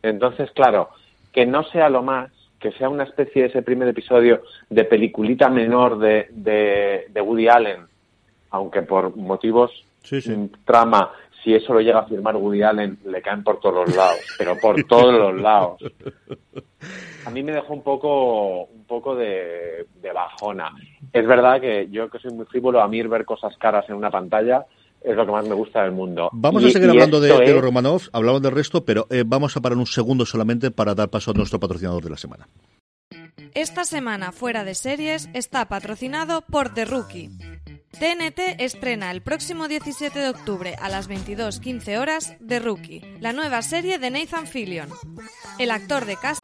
Entonces, claro, que no sea lo más, que sea una especie de ese primer episodio de peliculita menor de, de, Woody Allen, aunque por motivos sí, trama, si eso lo llega a firmar Woody Allen, le caen por todos los lados, pero por todos los lados. A mí me dejó un poco, un poco de, de bajona. Es verdad que yo que soy muy frívolo, a mí ver cosas caras en una pantalla es lo que más me gusta del mundo. Vamos a seguir hablando de, los Romanov, hablamos del resto, pero eh, vamos a parar un segundo solamente para dar paso a nuestro patrocinador de la semana. Esta semana fuera de series está patrocinado por The Rookie. TNT estrena el próximo 17 de octubre a las 22:15 horas The Rookie, la nueva serie de Nathan Fillion. El actor de cast.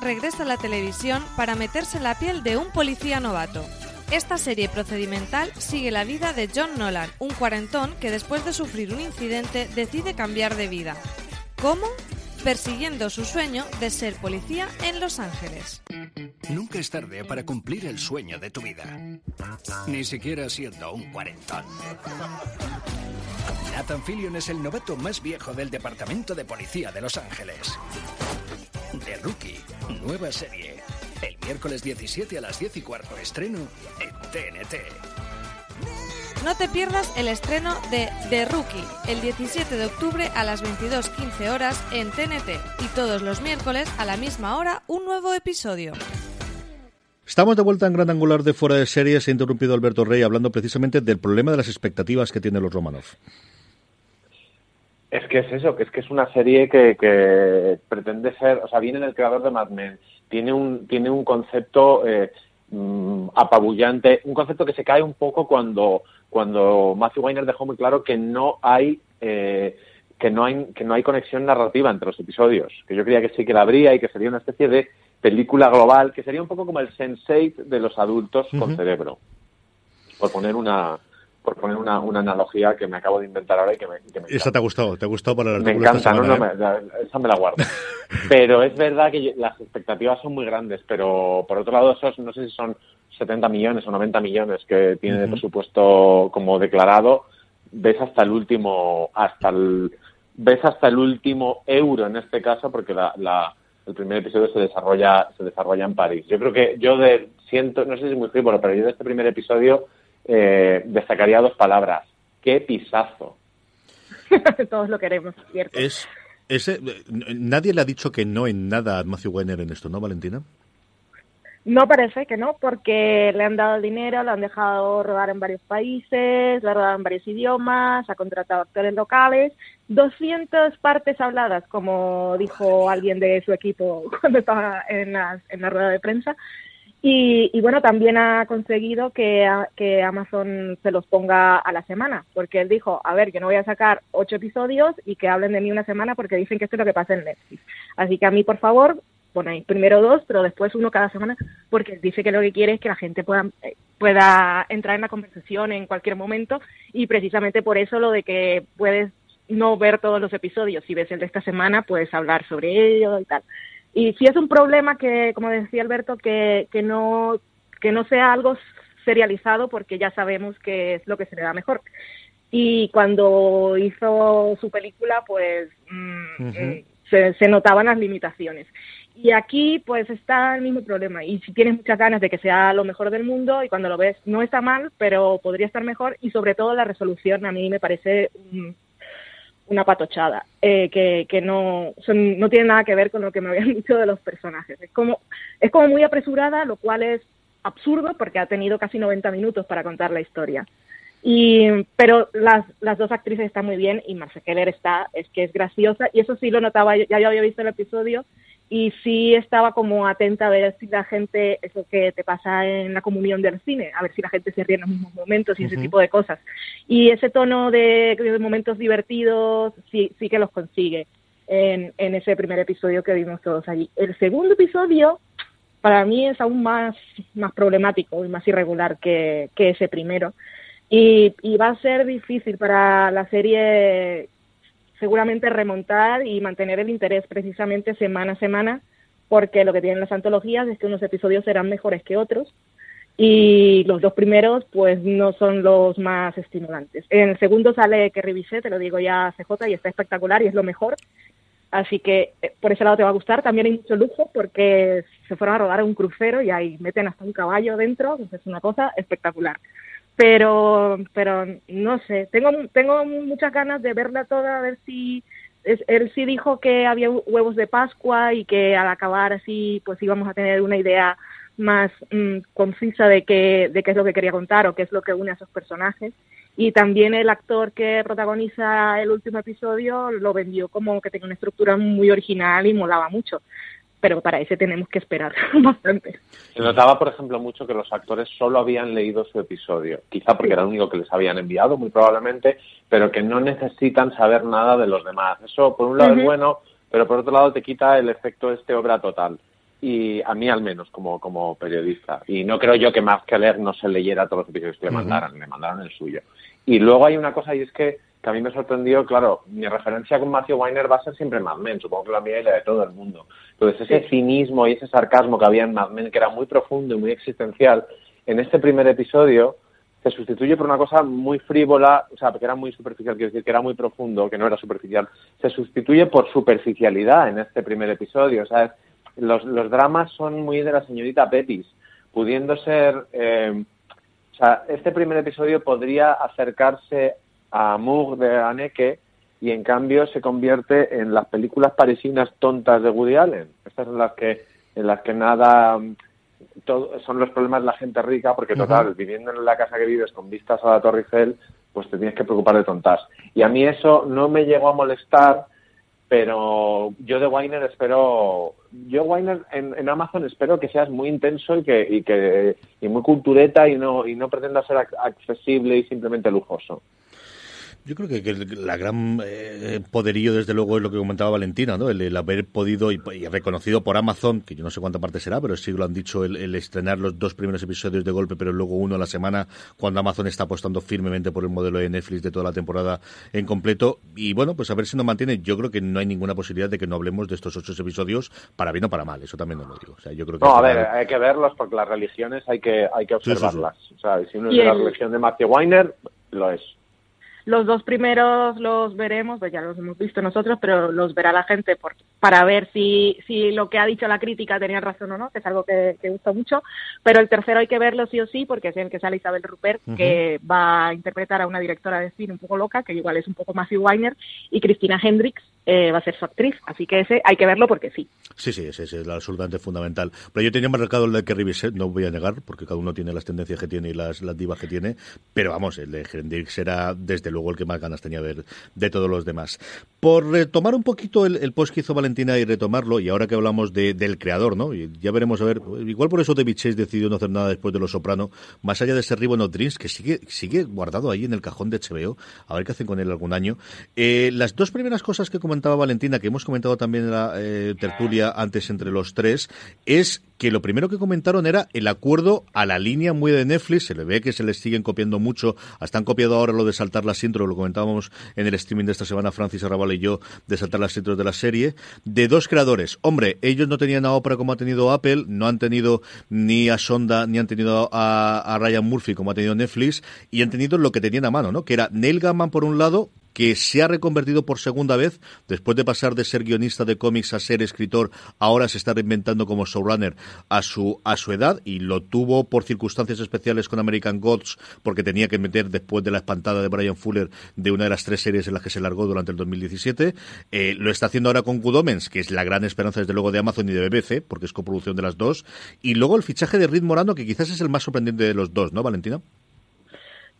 regresa a la televisión para meterse en la piel de un policía novato. Esta serie procedimental sigue la vida de John Nolan, un cuarentón que después de sufrir un incidente decide cambiar de vida. ¿Cómo? Persiguiendo su sueño de ser policía en Los Ángeles. Nunca es tarde para cumplir el sueño de tu vida. Ni siquiera siendo un cuarentón. Nathan Fillion es el novato más viejo del Departamento de Policía de Los Ángeles. The Rookie, nueva serie. El miércoles 17 a las 10 y cuarto estreno en TNT. No te pierdas el estreno de The Rookie el 17 de octubre a las 22.15 horas en TNT y todos los miércoles a la misma hora un nuevo episodio. Estamos de vuelta en Gran Angular de Fuera de Series. Se ha interrumpido Alberto Rey hablando precisamente del problema de las expectativas que tienen los Romanov. Es que es eso, que es que es una serie que, que pretende ser, o sea, viene del creador de Mad Men, tiene un, tiene un concepto eh, mm, apabullante, un concepto que se cae un poco cuando, cuando Matthew Weiner dejó muy claro que no hay eh, que no hay que no hay conexión narrativa entre los episodios, que yo creía que sí que la habría y que sería una especie de película global, que sería un poco como el sense de los adultos con cerebro, por poner una por poner una, una, analogía que me acabo de inventar ahora y que me, que me Esa te ha gustado, te gustado para el Me encanta, no, no, ¿eh? me, esa me la guardo. pero es verdad que las expectativas son muy grandes, pero por otro lado, esos no sé si son 70 millones o 90 millones que tiene de presupuesto como declarado, ves hasta el último, hasta el, ves hasta el último euro en este caso, porque la, la el primer episodio se desarrolla se desarrolla en París. Yo creo que yo de siento, no sé si es muy frívolo, pero yo de este primer episodio eh, destacaría dos palabras. ¡Qué pisazo! Todos lo queremos, ¿cierto? Es, ese, nadie le ha dicho que no en nada a Matthew Weiner en esto, ¿no, Valentina? No parece que no, porque le han dado dinero, lo han dejado rodar en varios países, lo ha rodado en varios idiomas, ha contratado actores locales, 200 partes habladas, como dijo alguien de su equipo cuando estaba en la, en la rueda de prensa. Y, y, bueno, también ha conseguido que, Amazon se los ponga a la semana, porque él dijo, a ver, yo no voy a sacar ocho episodios y que hablen de mí una semana porque dicen que esto es lo que pasa en Netflix. Así que a mí, por favor, ponéis primero dos, pero después uno cada semana, porque dice que lo que quiere es que la gente pueda, eh, pueda entrar en la conversación en cualquier momento y precisamente por eso lo de que puedes no ver todos los episodios, si ves el de esta semana puedes hablar sobre ello y tal. Y si es un problema que, como decía Alberto, que, que, no, que no sea algo serializado porque ya sabemos que es lo que se le da mejor. Y cuando hizo su película, pues mm, se, se notaban las limitaciones. Y aquí pues está el mismo problema. Y si tienes muchas ganas de que sea lo mejor del mundo y cuando lo ves no está mal, pero podría estar mejor y sobre todo la resolución a mí me parece una patochada, eh, que, que no, son, no tiene nada que ver con lo que me habían dicho de los personajes. Es como, es como muy apresurada, lo cual es absurdo porque ha tenido casi 90 minutos para contar la historia. Y, pero las, las dos actrices están muy bien y Marcia Keller está, es que es graciosa y eso sí lo notaba, ya yo había visto el episodio y sí estaba como atenta a ver si la gente, eso que te pasa en la comunión del cine, a ver si la gente se ríe en los mismos momentos y ese tipo de cosas. Y ese tono de, de, momentos divertidos sí, sí que los consigue en, en ese primer episodio que vimos todos allí. El segundo episodio para mí es aún más, más problemático y más irregular que, que ese primero. Y, y va a ser difícil para la serie seguramente remontar y mantener el interés precisamente semana a semana, porque lo que tienen las antologías es que unos episodios serán mejores que otros y los dos primeros pues no son los más estimulantes. En el segundo sale que revisé, te lo digo ya CJ, y está espectacular y es lo mejor. Así que eh, por ese lado te va a gustar. También hay mucho lujo porque se fueron a rodar un crucero y ahí meten hasta un caballo dentro, es una cosa espectacular pero pero no sé tengo tengo muchas ganas de verla toda a ver si él sí dijo que había huevos de Pascua y que al acabar así pues íbamos a tener una idea más mmm, concisa de qué de qué es lo que quería contar o qué es lo que une a esos personajes. Y también el actor que protagoniza el último episodio lo vendió como que tenía una estructura muy original y molaba mucho pero para ese tenemos que esperar bastante. Se notaba, por ejemplo, mucho que los actores solo habían leído su episodio, quizá porque era el único que les habían enviado, muy probablemente, pero que no necesitan saber nada de los demás. Eso, por un lado, uh -huh. es bueno, pero por otro lado te quita el efecto este obra total. Y a mí al menos, como, como periodista. Y no creo yo que más que leer no se leyera todos los episodios que le mandaran, uh -huh. le mandaron el suyo. Y luego hay una cosa y es que que a mí me sorprendió, claro, mi referencia con Matthew Weiner va a ser siempre Mad Men, supongo que la mía y la de todo el mundo. Entonces, ese cinismo y ese sarcasmo que había en Mad Men, que era muy profundo y muy existencial, en este primer episodio se sustituye por una cosa muy frívola, o sea, que era muy superficial, quiero decir, que era muy profundo, que no era superficial, se sustituye por superficialidad en este primer episodio, o sea, los, los dramas son muy de la señorita Petis, pudiendo ser... Eh, o sea, este primer episodio podría acercarse a Amour de Haneke y en cambio se convierte en las películas parisinas tontas de Woody Allen. Estas son las que en las que nada son los problemas de la gente rica, porque total, viviendo en la casa que vives con vistas a la Torre Eiffel, pues te tienes que preocupar de tontas. Y a mí eso no me llegó a molestar, pero yo de Weiner espero, yo Weiner en, Amazon espero que seas muy intenso y que, y que y muy cultureta y no y no pretenda ser accesible y simplemente lujoso. Yo creo que, la gran eh, poderío, desde luego, es lo que comentaba Valentina, ¿no? El, haber podido y, reconocido por Amazon, que yo no sé cuánta parte será, pero sí lo han dicho, el, estrenar los dos primeros episodios de golpe, pero luego uno a la semana, cuando Amazon está apostando firmemente por el modelo de Netflix de toda la temporada en completo. Y bueno, pues a ver si nos mantiene. Yo creo que no hay ninguna posibilidad de que no hablemos de estos ocho episodios para bien o para mal. Eso también no lo digo. O sea, yo creo que no, a ver, hay que verlos porque las religiones hay que, hay que observarlas. O sea, si uno es de la religión de Matthew Weiner, lo es. Los dos primeros los veremos, pues ya los hemos visto nosotros, pero los verá la gente por, para ver si, si lo que ha dicho la crítica tenía razón o no, que es algo que, que gusta mucho. Pero el tercero hay que verlo sí o sí, porque es el que sale Isabel Rupert, que va a interpretar a una directora de cine un poco loca, que igual es un poco Matthew Weiner, y Cristina Hendricks, eh, va a ser su actriz. Así que ese hay que verlo porque sí. Sí, sí, ese, es absolutamente fundamental. Pero yo tenía marcado el de Kerry Bisset, no voy a negar, porque cada uno tiene las tendencias que tiene y las, las divas que tiene. Pero vamos, el de Hendrix era desde luego el que más ganas tenía de ver de todos los demás. Por retomar un poquito el, post que hizo Valentina y retomarlo, y ahora que hablamos del creador, ¿no? Y ya veremos, a ver, igual por eso David Chase decidió no hacer nada después de Los Soprano, más allá de ese Ribbon of Dreams, que sigue, sigue guardado ahí en el cajón de HBO, a ver qué hacen con él algún año. Eh, las dos primeras cosas que comentaba Valentina, que hemos comentado también en la eh, tertulia antes entre los tres, es que lo primero que comentaron era el acuerdo a la línea muy de Netflix, se le ve que se les siguen copiando mucho, hasta han copiado ahora lo de saltar las intros, lo comentábamos en el streaming de esta semana Francis Arrabal y yo, de saltar las intros de la serie, de dos creadores. Hombre, ellos no tenían a Oprah como ha tenido Apple, no han tenido ni a Sonda, ni han tenido a, a Ryan Murphy como ha tenido Netflix, y han tenido lo que tenían a mano, ¿no? Que era Neil Gaiman por un lado, que se ha reconvertido por segunda vez, después de pasar de ser guionista de cómics a ser escritor, ahora se está reinventando como showrunner a su, a su edad y lo tuvo por circunstancias especiales con American Gods, porque tenía que meter después de la espantada de Brian Fuller de una de las tres series en las que se largó durante el 2017. Eh, lo está haciendo ahora con Good Omens, que es la gran esperanza desde luego de Amazon y de BBC, porque es coproducción de las dos. Y luego el fichaje de Reed Morano, que quizás es el más sorprendente de los dos, ¿no, Valentina?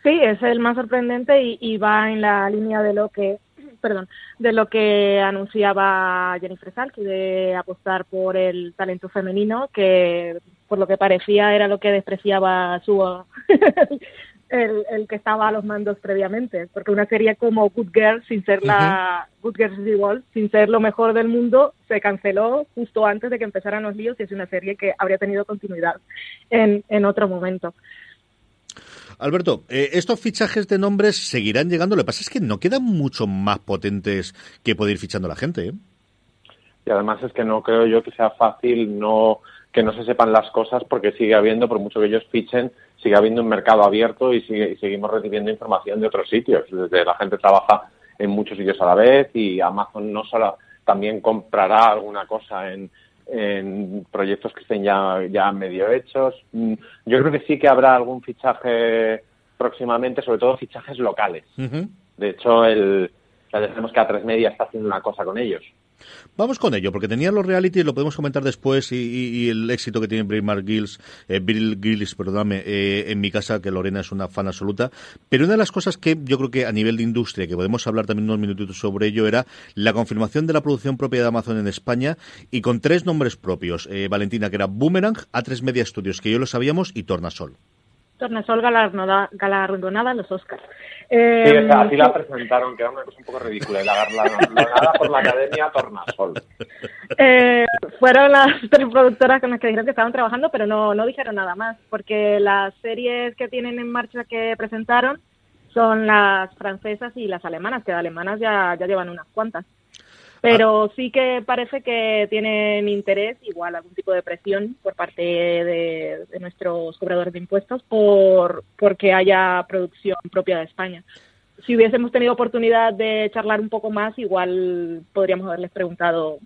Sí, es el más sorprendente y, va en la línea de lo que perdón, de lo que anunciaba Jennifer Salky de apostar por el talento femenino, que por lo que parecía era lo que despreciaba su el, que estaba a los mandos previamente, porque una serie como Good Girl, sin ser la Good Girls Revolt, sin ser lo mejor del mundo, se canceló justo antes de que empezaran los líos y es una serie que habría tenido continuidad en, en otro momento. Alberto, eh, estos fichajes de nombres seguirán llegando. Lo que pasa es que no quedan mucho más potentes que poder ir fichando la gente. ¿eh? Y además es que no creo yo que sea fácil no que no se sepan las cosas porque sigue habiendo, por mucho que ellos fichen, sigue habiendo un mercado abierto y, sigue, y seguimos recibiendo información de otros sitios. Desde la gente trabaja en muchos sitios a la vez y Amazon no solo también comprará alguna cosa en, en proyectos que estén ya, ya medio hechos. Mm, yo creo que sí que habrá algún fichaje próximamente, sobre todo fichajes locales. De hecho, el, ya decimos que A3 Media está haciendo una cosa con ellos. Vamos con ello, porque tenía los reality, lo podemos comentar después, y, el éxito que tiene Bill Gills, eh, Bill Gills, perdóname, eh, en mi casa, que Lorena es una fan absoluta. Pero una de las cosas que yo creo que a nivel de industria, que podemos hablar también unos minutitos sobre ello, era la confirmación de la producción propia de Amazon en España, y con tres nombres propios. Eh, Valentina, que era Boomerang, A3 Media Studios, que yo lo sabíamos, y Tornasol. Tornasol galardonada en los Oscars. Eh, sí, así la presentaron, que era una cosa un poco ridícula. Y la galardonada por la Academia Tornasol. Eh, fueron las tres productoras con las que dijeron que estaban trabajando, pero no, no dijeron nada más, porque las series que tienen en marcha que presentaron son las francesas y las alemanas, que alemanas ya, ya llevan unas cuantas. Pero sí que parece que tienen interés, igual algún tipo de presión por parte de, nuestros cobradores de impuestos por porque haya producción propia de España. Si hubiésemos tenido oportunidad de charlar un poco más, igual podríamos haberles preguntado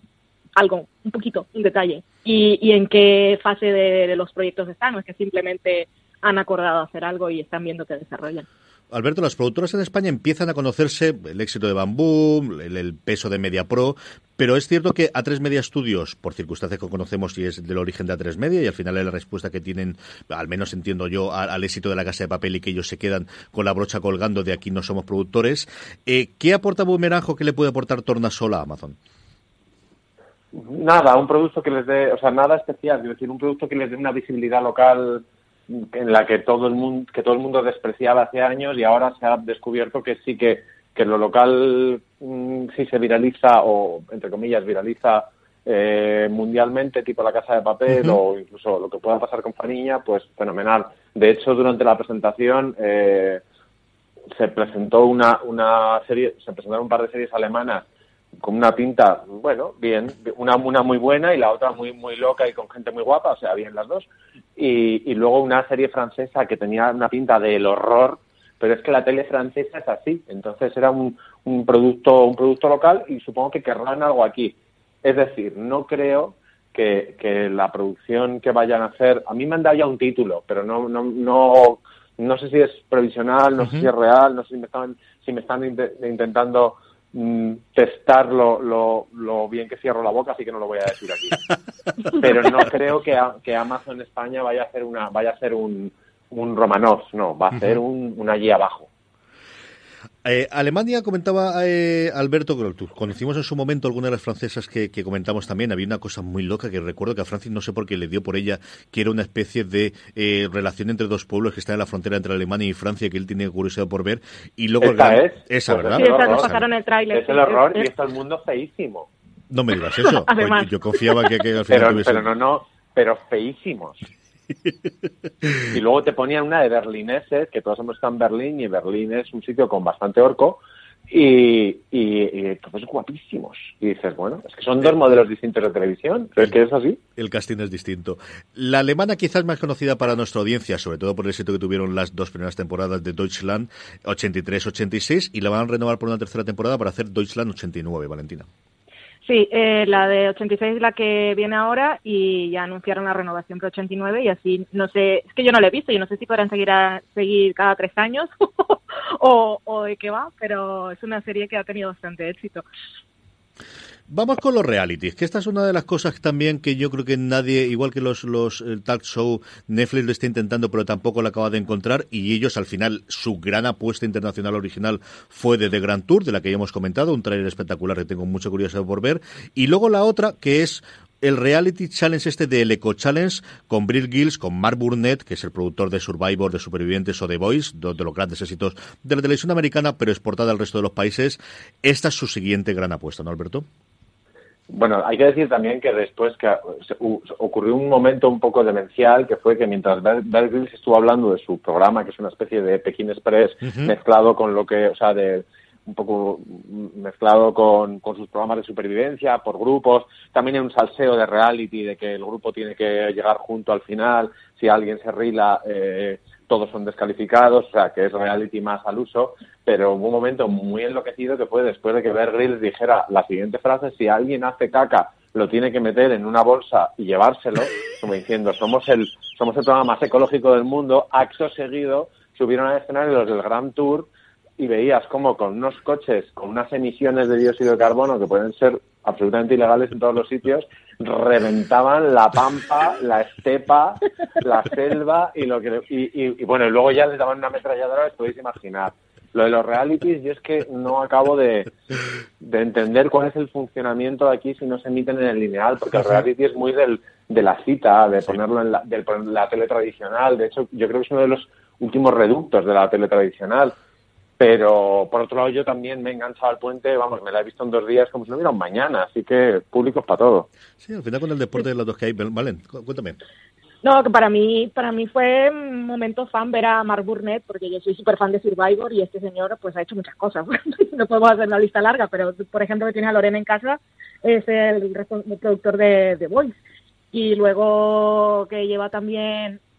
algo, un poquito, un detalle, y, y en qué fase de, los proyectos están, no es que simplemente han acordado hacer algo y están viendo que desarrollan. Alberto, las productoras en España empiezan a conocerse el éxito de Bambú, el, peso de Media Pro, pero es cierto que A3 Media Studios, por circunstancias que conocemos y es del origen de A3 Media, y al final es la respuesta que tienen, al menos entiendo yo, al, éxito de la Casa de Papel y que ellos se quedan con la brocha colgando de aquí no somos productores. Eh, ¿Qué aporta Boomerang o qué le puede aportar Tornasol a Amazon? Nada, un producto que les dé, o sea, nada especial, es decir, un producto que les dé una visibilidad local en la que todo el mundo que todo el mundo despreciaba hace años y ahora se ha descubierto que sí que, que lo local mm, sí se viraliza o entre comillas viraliza eh, mundialmente tipo la casa de papel o incluso lo que pueda pasar con Faniña pues fenomenal. De hecho durante la presentación eh, se presentó una una serie se presentaron un par de series alemanas con una pinta, bueno, bien, una, una muy buena y la otra muy muy loca y con gente muy guapa, o sea, bien las dos. Y, y luego una serie francesa que tenía una pinta del horror, pero es que la tele francesa es así, entonces era un, un producto un producto local y supongo que querrán algo aquí. Es decir, no creo que, que la producción que vayan a hacer, a mí me han dado ya un título, pero no no no no sé si es provisional, no sé si es real, no sé si me están si me están intentando testar lo, lo, bien que cierro la boca, así que no lo voy a decir aquí. Pero no creo que, que Amazon España vaya a hacer una vaya a ser un, un Romanov, no, va a ser un, un allí abajo. Eh, Alemania comentaba eh, Alberto, conocimos en su momento algunas de las francesas que, comentamos también. Había una cosa muy loca que recuerdo que a Francis no sé por qué le dio por ella, que era una especie de eh, relación entre dos pueblos que están en la frontera entre Alemania y Francia, que él tiene curiosidad por ver. Y luego esa es. Esa, pues ¿verdad? Sí, esa nos pasaron el tráiler. Es el horror y está el mundo feísimo. No me digas eso. yo confiaba que, al final pero, pero no, no, pero feísimos. y luego te ponían una de berlineses, que todos hemos estado en Berlín y Berlín es un sitio con bastante orco. Y, y, todos guapísimos. Y dices, bueno, es que son dos modelos distintos de televisión, pero es que es así. El casting es distinto. La alemana quizás más conocida para nuestra audiencia, sobre todo por el éxito que tuvieron las dos primeras temporadas de Deutschland 83-86 y la van a renovar por una tercera temporada para hacer Deutschland 89, Valentina. Sí, eh, la de 86 es la que viene ahora y ya anunciaron la renovación para 89 y así, no sé, es que yo no la he visto, yo no sé si podrán seguir a, seguir cada tres años o, o de qué va, pero es una serie que ha tenido bastante éxito. Vamos con los realities, que esta es una de las cosas también que yo creo que nadie, igual que los, los talk show, Netflix lo está intentando, pero tampoco lo acaba de encontrar, y ellos al final, su gran apuesta internacional original fue de The Grand Tour, de la que ya hemos comentado, un trailer espectacular que tengo mucha curiosidad por ver, y luego la otra, que es el reality challenge este del Eco Challenge con Brill Gills, con Mark Burnett, que es el productor de Survivor, de Supervivientes o The Voice, dos de los grandes éxitos de la televisión americana, pero exportada al resto de los países. Esta es su siguiente gran apuesta, ¿no, Alberto? Bueno, hay que decir también que después que ocurrió un momento un poco demencial, que fue que mientras Bear Grylls estuvo hablando de su programa, que es una especie de Pekín Express mezclado con lo que, o sea, de un poco mezclado con, con sus programas de supervivencia por grupos, también hay un salseo de reality, de que el grupo tiene que llegar junto al final, si alguien se rila, eh, todos son descalificados, o sea, que es reality más al uso, pero hubo un momento muy enloquecido que fue después de que Bear Grylls dijera la siguiente frase, si alguien hace caca, lo tiene que meter en una bolsa y llevárselo, como diciendo, somos el, somos el programa más ecológico del mundo, acto seguido, subieron al escenario los del Grand Tour y veías como con unos coches con unas emisiones de dióxido de carbono que pueden ser absolutamente ilegales en todos los sitios, reventaban la pampa, la estepa, la selva y lo que y, bueno, y luego ya les daban una ametralladora, os podéis imaginar. Lo de los realities, yo es que no acabo de, de entender cuál es el funcionamiento de aquí si no se emiten en el lineal, porque el reality es muy del, de la cita, de ponerlo en la, de la tele tradicional. De hecho, yo creo que es uno de los últimos reductos de la tele tradicional pero por otro lado yo también me he enganchado al puente, vamos, me la he visto en dos días como si no hubiera un mañana, así que públicos para todo. Sí, al final con el deporte de los dos que hay, Valen, cuéntame. No, que para mí, para mí fue un momento fan ver a Mark Burnett, porque yo soy súper fan de Survivor y este señor pues ha hecho muchas cosas. no podemos hacer una lista larga, pero por ejemplo que tiene a Lorena en casa, es el, productor de The Voice. Y luego que lleva también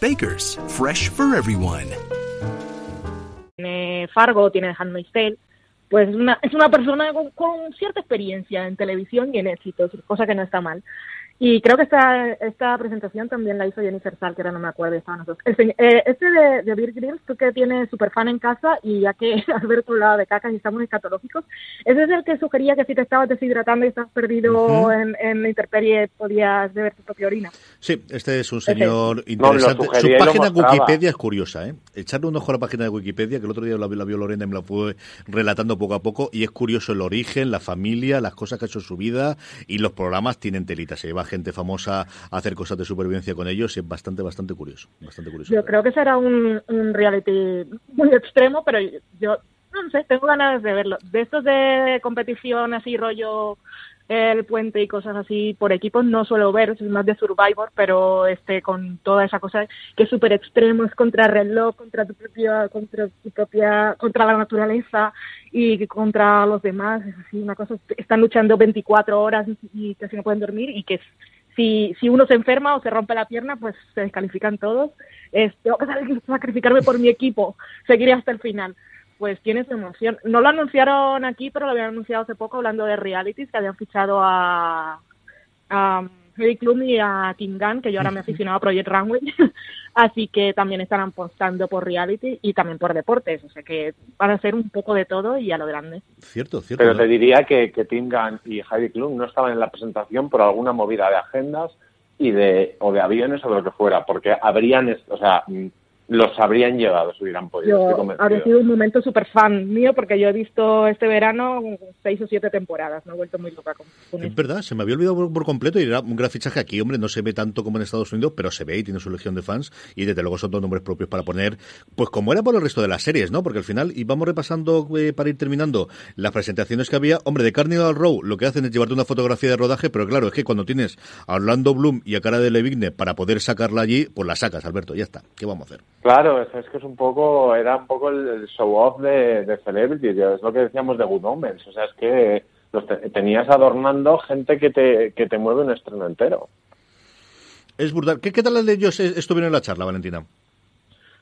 Bakers, fresh for everyone. Tiene Fargo, tiene Handmaid's Tale. Pues una, es una persona con, con, cierta experiencia en televisión y en éxitos, cosa que no está mal. Y creo que esta, esta presentación también la hizo Jennifer Sal, que ahora no me acuerdo, estaban nosotros. El, eh, este de, de Beer Grylls, tú que tienes super fan en casa y ya que Alberto hablaba de cacas y estamos escatológicos, ese es el que sugería que si te estabas deshidratando y estás perdido uh -huh. en, en, la intemperie podías beber tu propia orina. Sí, este es un señor este. interesante. No, Su página Wikipedia es curiosa, ¿eh? Echarle un ojo a la página de Wikipedia, que el otro día la, la vio Lorena y me la fue relatando poco a poco, y es curioso el origen, la familia, las cosas que ha hecho en su vida, y los programas tienen telita. Se lleva gente famosa a hacer cosas de supervivencia con ellos y es bastante, bastante curioso. Bastante curioso yo creo que será un, un reality muy extremo, pero yo no sé, tengo ganas de verlo. De estos de competición así, rollo el puente y cosas así por equipos no suelo ver, es más de Survivor, pero este con toda esa cosa que es súper extremo, es contra reloj, contra tu propia, contra tu propia, contra la naturaleza y contra los demás, es así una cosa, están luchando 24 horas y casi no pueden dormir y que si, si uno se enferma o se rompe la pierna, pues se descalifican todos. Es, tengo que sacrificarme por mi equipo, seguiré hasta el final pues tiene su emoción. No lo anunciaron aquí, pero lo habían anunciado hace poco hablando de realities, que habían fichado a, a Heidi Klum y a Kim Gunn, que yo ahora me he aficionado a Project Runway, así que también están apostando por reality y también por deportes, o sea que van a hacer un poco de todo y a lo grande. Cierto, cierto. Pero te diría que, que Tim Gunn y Heidi Klum no estaban en la presentación por alguna movida de agendas y de o de aviones o de lo que fuera, porque habrían, o sea, los habrían llevado si hubieran podido. Yo habría sido un momento súper fan mío porque yo he visto este verano seis o siete temporadas, me he vuelto muy loca con, con Es verdad, se me había olvidado por, por, completo y era un gran fichaje aquí, hombre, no se ve tanto como en Estados Unidos, pero se ve y tiene su legión de fans y desde luego son dos nombres propios para poner, pues como era por el resto de las series, ¿no? Porque al final, y vamos repasando eh, para ir terminando las presentaciones que había, hombre, de Carnival Row lo que hacen es llevarte una fotografía de rodaje, pero claro, es que cuando tienes a Orlando Bloom y a cara de Levigne para poder sacarla allí, pues la sacas, Alberto, ya está, ¿qué vamos a hacer? Claro, es, es que es un poco, era un poco el, el show off de, de Celebrity, es lo que decíamos de Good Omens, o sea, es que los te, tenías adornando gente que te, que te mueve un estreno entero. Es brutal. ¿Qué, qué tal de ellos estuvieron en la charla, Valentina?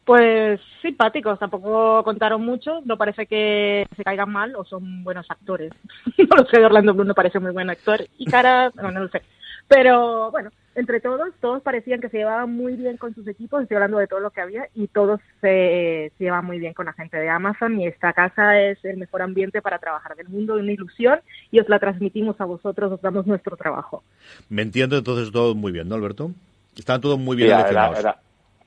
Pues simpáticos, tampoco contaron mucho, no parece que se caigan mal o son buenos actores. no lo sé, Orlando Bloom no parece muy buen actor y cara, no, no lo sé. Pero bueno, entre todos, todos parecían que se llevaban muy bien con sus equipos, estoy hablando de todo lo que había, y todos se, se llevan muy bien con la gente de Amazon, y esta casa es el mejor ambiente para trabajar del mundo, una ilusión, y os la transmitimos a vosotros, os damos nuestro trabajo. Me entiendo entonces todo muy bien, ¿no, Alberto? Estaban todos muy bien sí, eleccionados. Era, era,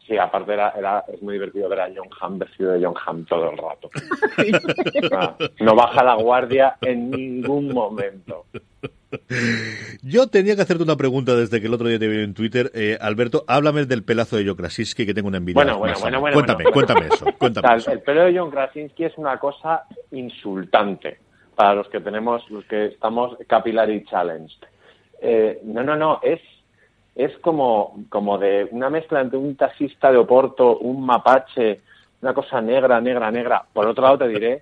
sí, aparte era, era, es muy divertido ver a John Hamm vestido de John Hamm todo el rato. no baja la guardia en ningún momento. Yo tenía que hacerte una pregunta desde que el otro día te vi en Twitter. Eh, Alberto, háblame del pelazo de John Krasinski, que tengo una envidia. Bueno, bueno, bueno, bueno, Cuéntame, bueno. cuéntame eso. Cuéntame o sea, eso. El pelo de John Krasinski es una cosa insultante para los que tenemos, los que estamos capillary challenged. Eh, no, no, no, es es como, como de una mezcla entre un taxista de Oporto, un mapache, una cosa negra, negra, negra. Por otro lado, te diré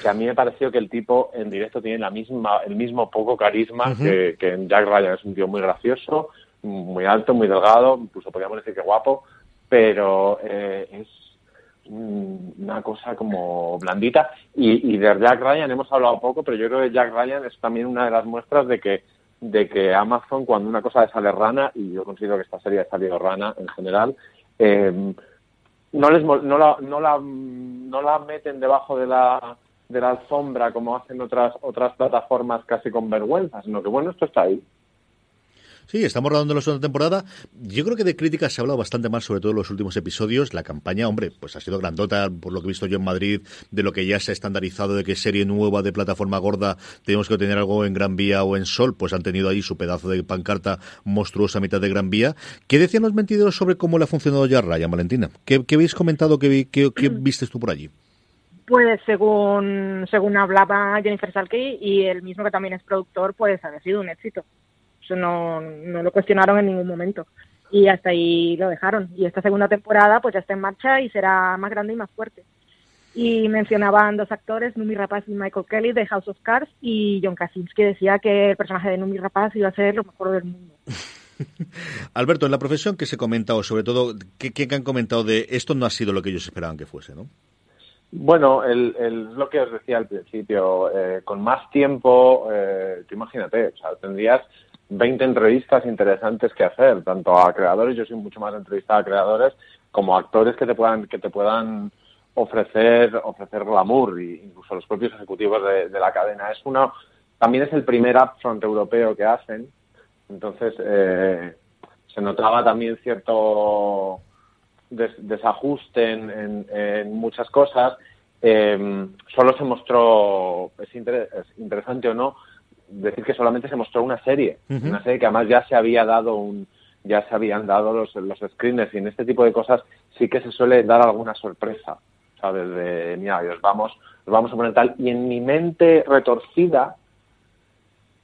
que a mí me pareció que el tipo en directo tiene la misma, el mismo poco carisma uh -huh. que, que, en Jack Ryan. Es un tío muy gracioso, muy alto, muy delgado, incluso podríamos decir que guapo, pero eh, es una cosa como blandita. Y, y de Jack Ryan hemos hablado poco, pero yo creo que Jack Ryan es también una de las muestras de que de que Amazon, cuando una cosa le sale rana, y yo considero que esta serie ha salido rana en general, eh, no, les, no, la, no, la, no la meten debajo de la, de la alfombra como hacen otras, otras plataformas casi con vergüenza, sino que bueno, esto está ahí. Sí, estamos rodando la segunda temporada. Yo creo que de críticas se ha hablado bastante más, sobre todo en los últimos episodios. La campaña, hombre, pues ha sido grandota, por lo que he visto yo en Madrid, de lo que ya se ha estandarizado de que serie nueva de plataforma gorda tenemos que tener algo en Gran Vía o en Sol, pues han tenido ahí su pedazo de pancarta monstruosa a mitad de Gran Vía. ¿Qué decían los mentideros sobre cómo le ha funcionado ya Ryan, Valentina? ¿Qué, habéis comentado? ¿Qué, qué, qué vistes tú por allí? Pues según, según hablaba Jennifer Salkey y el mismo que también es productor, pues ha sido un éxito. No, no lo cuestionaron en ningún momento. Y hasta ahí lo dejaron. Y esta segunda temporada pues ya está en marcha y será más grande y más fuerte. Y mencionaban dos actores, Numi Rapaz y Michael Kelly de House of Cards y John Krasinski decía que el personaje de Numi Rapaz iba a ser lo mejor del mundo. Alberto, en la profesión que se comenta, o sobre todo, ¿qué, ¿qué, han comentado de esto no ha sido lo que ellos esperaban que fuese, no? Bueno, el, el, lo que os decía al principio, eh, con más tiempo, eh, imagínate, o sea, tendrías 20 entrevistas interesantes que hacer, tanto a creadores, yo soy mucho más entrevistada a creadores, como a actores que te puedan, que te puedan ofrecer, ofrecer glamour, e incluso los propios ejecutivos de, la cadena. Es una, también es el primer upfront europeo que hacen, entonces eh, se notaba también cierto desajuste en, muchas cosas. Em, solo se mostró, es, interesante o no, decir que solamente se mostró una serie, una serie que además ya se había dado un, ya se habían dado los, los screeners y en este tipo de cosas sí que se suele dar alguna sorpresa, ¿sabes? De, mira, os vamos, os vamos a poner tal. Y en mi mente retorcida,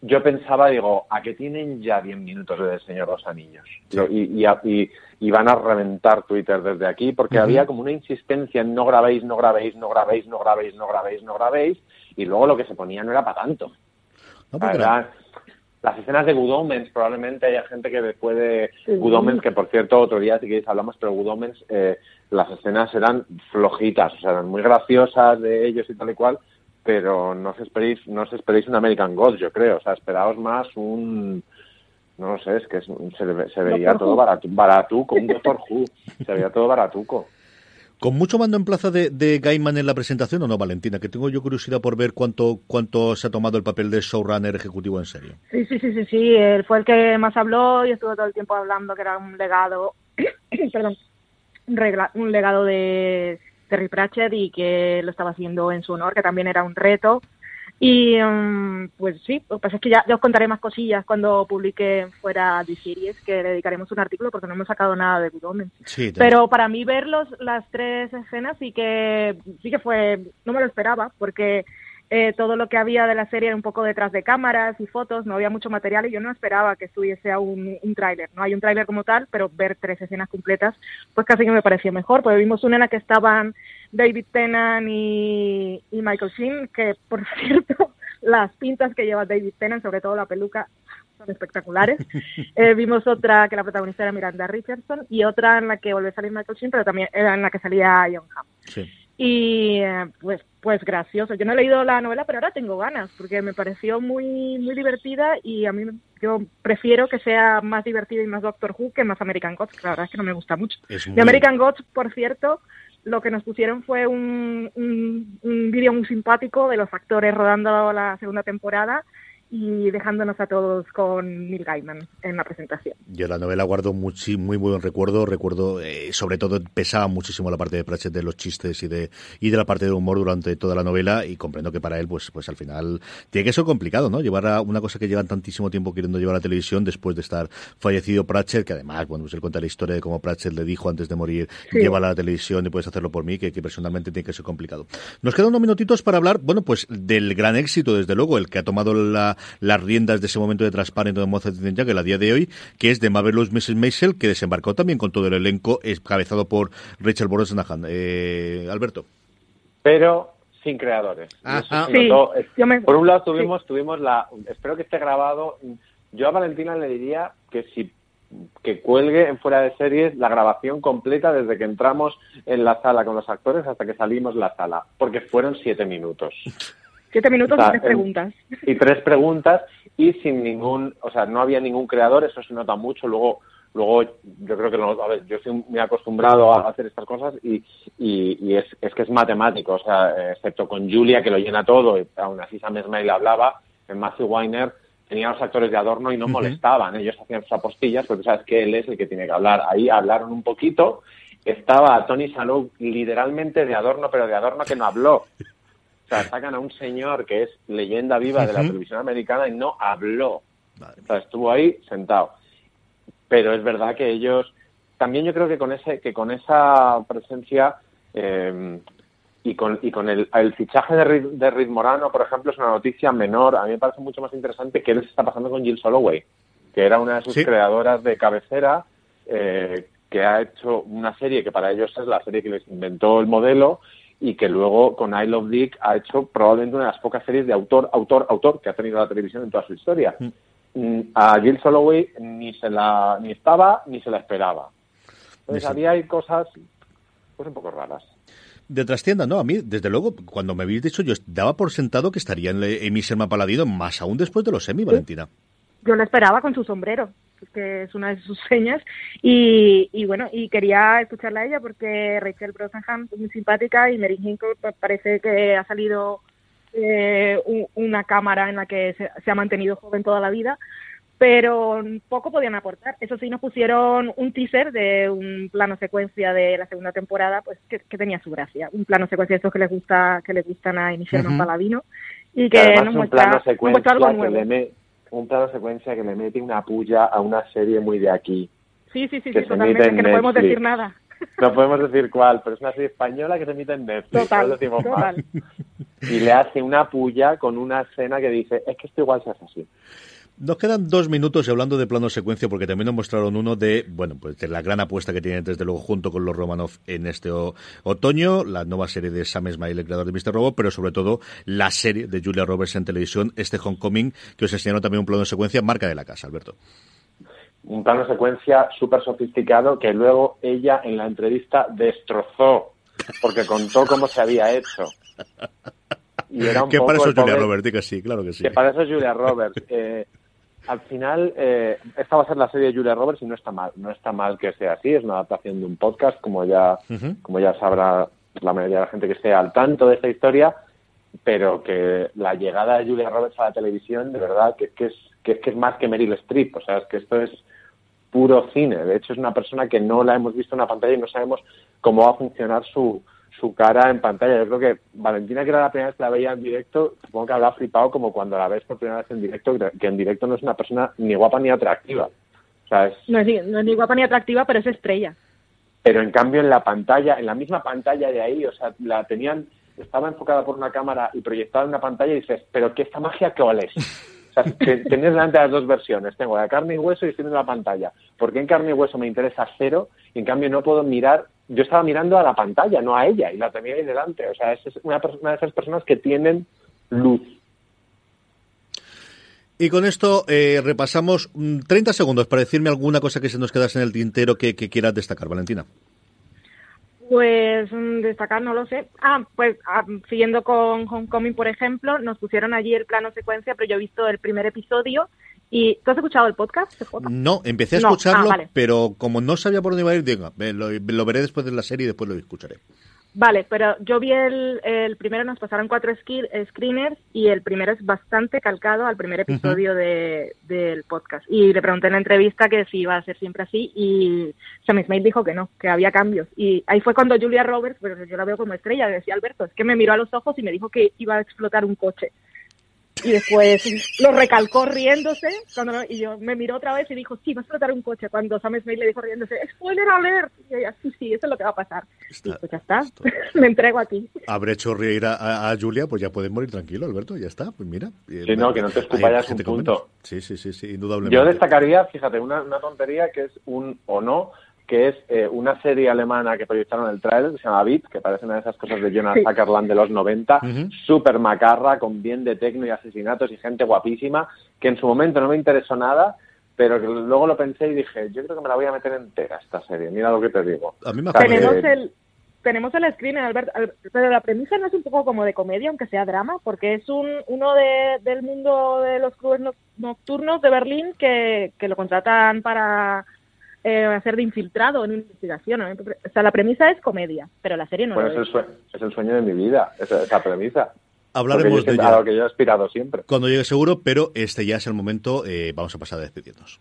yo pensaba, digo, ¿a qué tienen ya 10 minutos de Señor dos Anillos? Y, y, y, van a reventar Twitter desde aquí, porque había como una insistencia en no grabéis, no grabéis, no grabéis, no grabéis, no grabéis, no grabéis, y luego lo que se ponía no era para tanto. Las escenas de Good Omens, probablemente haya gente que después de Good Omens, que por cierto otro día si queréis hablamos, pero Good Omens, eh, las escenas eran flojitas, o sea, eran muy graciosas de ellos y tal y cual, pero no os esperéis, no os esperéis un American God, yo creo. O sea, esperaos más un, no lo sé, es que se, veía todo baratu, baratuco, un Doctor Who, se veía todo baratuco. ¿Con mucho mando en plaza de, de, Gaiman en la presentación o no, Valentina? Que tengo yo curiosidad por ver cuánto cuánto se ha tomado el papel de showrunner ejecutivo en serio. Sí, sí, sí, sí, sí. Él fue el que más habló y estuvo todo el tiempo hablando que era un legado, perdón, un legado de, Terry Pratchett y que lo estaba haciendo en su honor, que también era un reto. Y mm, pues sí, lo que pasa es que ya, os contaré más cosillas cuando publique fuera de series, que le dedicaremos un artículo porque no hemos sacado nada de Good Pero para mí ver las tres escenas sí que, sí que fue, no me lo esperaba, porque eh, todo lo que había de la serie era un poco detrás de cámaras y fotos, no había mucho material y yo no esperaba que estuviese a un, tráiler. No hay un tráiler como tal, pero ver tres escenas completas, pues casi que me pareció mejor, porque vimos una en la que estaban David Tennant y, Michael Sheen, que por cierto, las pintas que lleva David Tennant, sobre todo la peluca, son espectaculares. Eh, vimos otra que la protagonista era Miranda Richardson y otra en la que volvió a salir Michael Sheen, pero también era en la que salía John Hamm. Sí y eh, pues pues gracioso. Yo no he leído la novela, pero ahora tengo ganas porque me pareció muy muy divertida y a mí yo prefiero que sea más divertida y más Doctor Who que más American Gods, la verdad es que no me gusta mucho. De American Gods, por cierto, lo que nos pusieron fue un, un, un vídeo muy simpático de los actores rodando la segunda temporada y dejándonos a todos con Neil Gaiman en la presentación. Yo la novela guardo muy, muy buen recuerdo, recuerdo eh, sobre todo pesaba muchísimo la parte de Pratchett de los chistes y de y de la parte de humor durante toda la novela y comprendo que para él pues pues al final tiene que ser complicado, ¿no? Llevar a una cosa que llevan tantísimo tiempo queriendo llevar a la televisión después de estar fallecido Pratchett, que además, bueno, pues él cuenta la historia de cómo Pratchett le dijo antes de morir, lleva a la televisión y puedes hacerlo por mí, que, personalmente tiene que ser complicado. Nos quedan unos minutitos para hablar, bueno, pues del gran éxito, desde luego, el que ha tomado la las riendas de ese momento de Transparent de Mozart que a día de hoy, que es de Marvelous Mrs. Maisel, que desembarcó también con todo el elenco, cabezado por Rachel Brosnahan. Eh, Alberto. Pero sin creadores. Por un lado tuvimos, tuvimos la, espero que esté grabado. Yo a Valentina le diría que si que cuelgue en fuera de series la grabación completa desde que entramos en la sala con los actores hasta que salimos de la sala, porque fueron siete minutos. Siete minutos y tres preguntas. Y tres preguntas y sin ningún, o sea, no había ningún creador, eso se nota mucho. Luego, luego yo creo que a ver, yo estoy muy acostumbrado a hacer estas cosas y, y, es, es, que es matemático, o sea, excepto con Julia que lo llena todo, y aún así Sam Smile hablaba, en Matthew Weiner tenía los actores de adorno y no molestaban, ellos hacían sus apostillas, porque sabes que él es el que tiene que hablar. Ahí hablaron un poquito, estaba Tony Salou literalmente de adorno, pero de adorno que no habló. O sea, sacan a un señor que es leyenda viva de la televisión americana y no habló. O sea, estuvo ahí sentado. Pero es verdad que ellos, también yo creo que con ese, que con esa presencia eh, y con, y con el, el fichaje de, Reed, de Reed Morano, por ejemplo, es una noticia menor. A mí me parece mucho más interesante que él se está pasando con Jill Soloway, que era una de sus Sí. creadoras de cabecera, eh, que ha hecho una serie que para ellos es la serie que les inventó el modelo y que luego con I Love Dick ha hecho probablemente una de las pocas series de autor, autor, autor que ha tenido la televisión en toda su historia. Mm, A Jill Soloway ni se la ni estaba ni se la esperaba. Entonces había ahí cosas pues un poco raras. De trastienda, no, a mí, desde luego, cuando me habéis dicho, yo daba por sentado que estaría en el Amy Sherman Paladino, más aún después de los Emmy, Valentina. yo lo esperaba con su sombrero, que es una de sus señas, y, y bueno, y quería escucharla a ella porque Rachel Brosnahan es muy simpática y Mary Hinkle pa- parece que ha salido eh, un- una cámara en la que se, se ha mantenido joven toda la vida, pero poco podían aportar. Eso sí, nos pusieron un teaser de un plano secuencia de la segunda temporada, pues que, que tenía su gracia. Un plano secuencia de estos que les gusta, que les gustan a Amy Sherman Ujú. Paladino y Que además nos un muestra, plano nos muestra secuencia algo que nuevo. le un plano secuencia que le mete una puya a una serie muy de aquí. Sí, sí, sí, que sí, se totalmente, emite en que no podemos decir nada. No podemos decir cuál, pero es una serie española que se emite en Netflix. Total, no decimos más. total. Y le hace una puya con una escena que dice, es que esto igual se hace así. Nos quedan dos minutos y hablando de plano secuencia, porque también nos mostraron uno de, bueno, pues de la gran apuesta que tienen desde luego junto con los Romanov en este o- otoño, la nueva serie de Sam Esmail, el creador de Mr. Robot, pero sobre todo la serie de Julia Roberts en televisión, este Homecoming, que os enseñaron también un plano secuencia, marca de la casa, Alberto. Un plano secuencia súper sofisticado que luego ella en la entrevista destrozó porque contó cómo se había hecho. Y era un que poco para eso Julia Roberts, que sí, claro que sí. Que para eso es Julia Roberts. Eh, al final, eh, esta va a ser la serie de Julia Roberts y no está mal. No está mal que sea así. Es una adaptación de un podcast, como ya, como ya sabrá la mayoría de la gente que esté al tanto de esta historia. Pero que la llegada de Julia Roberts a la televisión, de verdad, que, que es, que, es que es más que Meryl Streep. O sea, es que esto es puro cine. De hecho, es una persona que no la hemos visto en la pantalla y no sabemos cómo va a funcionar su, su cara en pantalla. Yo creo que Valentina, que era la primera vez que la veía en directo, supongo que habrá flipado como cuando la ves por primera vez en directo, que- en directo no es una persona ni guapa ni atractiva. O sea, es, No es, ni- no es ni guapa ni atractiva, pero es estrella. pero en cambio en la pantalla, en la misma pantalla de ahí, o sea, la tenían, estaba enfocada por una cámara y proyectada en una pantalla y dices, pero que esta magia que es. O sea, te- tenés delante las dos versiones, tengo la carne y hueso y estoy viendo la pantalla. Porque en carne y hueso me interesa cero y en cambio no puedo mirar, yo estaba mirando a la pantalla, no a ella, y la tenía ahí delante. O sea, es una, persona de esas personas que tienen luz. Y con esto eh, repasamos mm, 30 segundos para decirme alguna cosa que se nos quedase en el tintero que, que quieras destacar, Valentina. Pues mm, destacar, no lo sé. Ah, pues ah, siguiendo con Homecoming, por ejemplo, nos pusieron allí el plano secuencia, pero yo he visto el primer episodio. ¿Y tú has escuchado el podcast? No, empecé a No, escucharlo, ah, vale. pero como no sabía por dónde iba a ir, digo, lo, lo veré después de la serie y después lo escucharé. Vale, pero yo vi el, el primero, nos pasaron cuatro screeners y el primero es bastante calcado al primer episodio de, del podcast. Y le pregunté en la entrevista que si iba a ser siempre así y Sam Smith dijo que no, que había cambios. Y ahí fue cuando Julia Roberts, pero yo la veo como estrella, decía Alberto, es que me miró a los ojos y me dijo que iba a explotar un coche. Y después lo recalcó riéndose cuando no- y yo me miró otra vez y dijo, sí, va a explotar un coche. Cuando Sam Smith le dijo riéndose, spoiler alert. Y ella, sí, sí, eso es lo que va a pasar. y pues ya está, me entrego aquí. Habré hecho reír a, a- a Julia, pues ya puedes morir tranquilo, Alberto, ya está, pues mira. Sí, no, que no te escupa Hay ya es gente un punto. Sí, sí, sí, sí, indudablemente. Yo destacaría, fíjate, una, una tontería que es un o no, que es eh, una serie alemana que proyectaron el trailer, que se llama Beat, que parece una de esas cosas de Jonas Sí. Zuckerland de los 90, Ujú. súper macarra, con bien de tecno y asesinatos y gente guapísima, que en su momento no me interesó nada, pero que luego lo pensé y dije, yo creo que me la voy a meter entera esta serie, mira lo que te digo. A mí me tenemos que- el tenemos el screener, Albert, Al- pero la premisa no es un poco como de comedia, aunque sea drama, porque es un uno de, del mundo de los clubes no- nocturnos de Berlín que, que lo contratan para eh, hacer de infiltrado en una investigación. ¿no? O sea, la premisa es comedia, pero la serie no Bueno, lo es es. el, sue- es el sueño de mi vida, esa, esa premisa. hablaremos de ello. A lo que yo he aspirado siempre. Cuando llegue seguro, pero este ya es el momento. Eh, vamos a pasar a despedirnos.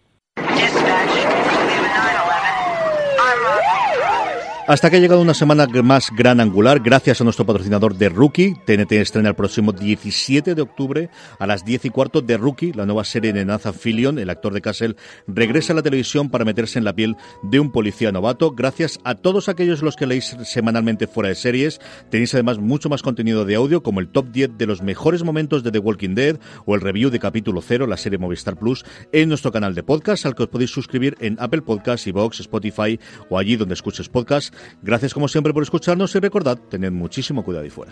Hasta que ha llegado una semana más gran angular, gracias a nuestro patrocinador de Rookie. TNT estrena el próximo 17 de octubre a las 10 y cuarto de Rookie, la nueva serie de Nathan Fillion, el actor de Castle, regresa a la televisión para meterse en la piel de un policía novato. Gracias a todos aquellos los que leéis semanalmente fuera de series, tenéis además mucho más contenido de audio, como el top 10 de los mejores momentos de The Walking Dead o el review de capítulo 0, la serie Movistar Plus, en nuestro canal de podcast, al que os podéis suscribir en Apple Podcasts, Vox, Spotify o allí donde escuches podcast. Gracias como siempre por escucharnos y recordad, tened muchísimo cuidado y fuera.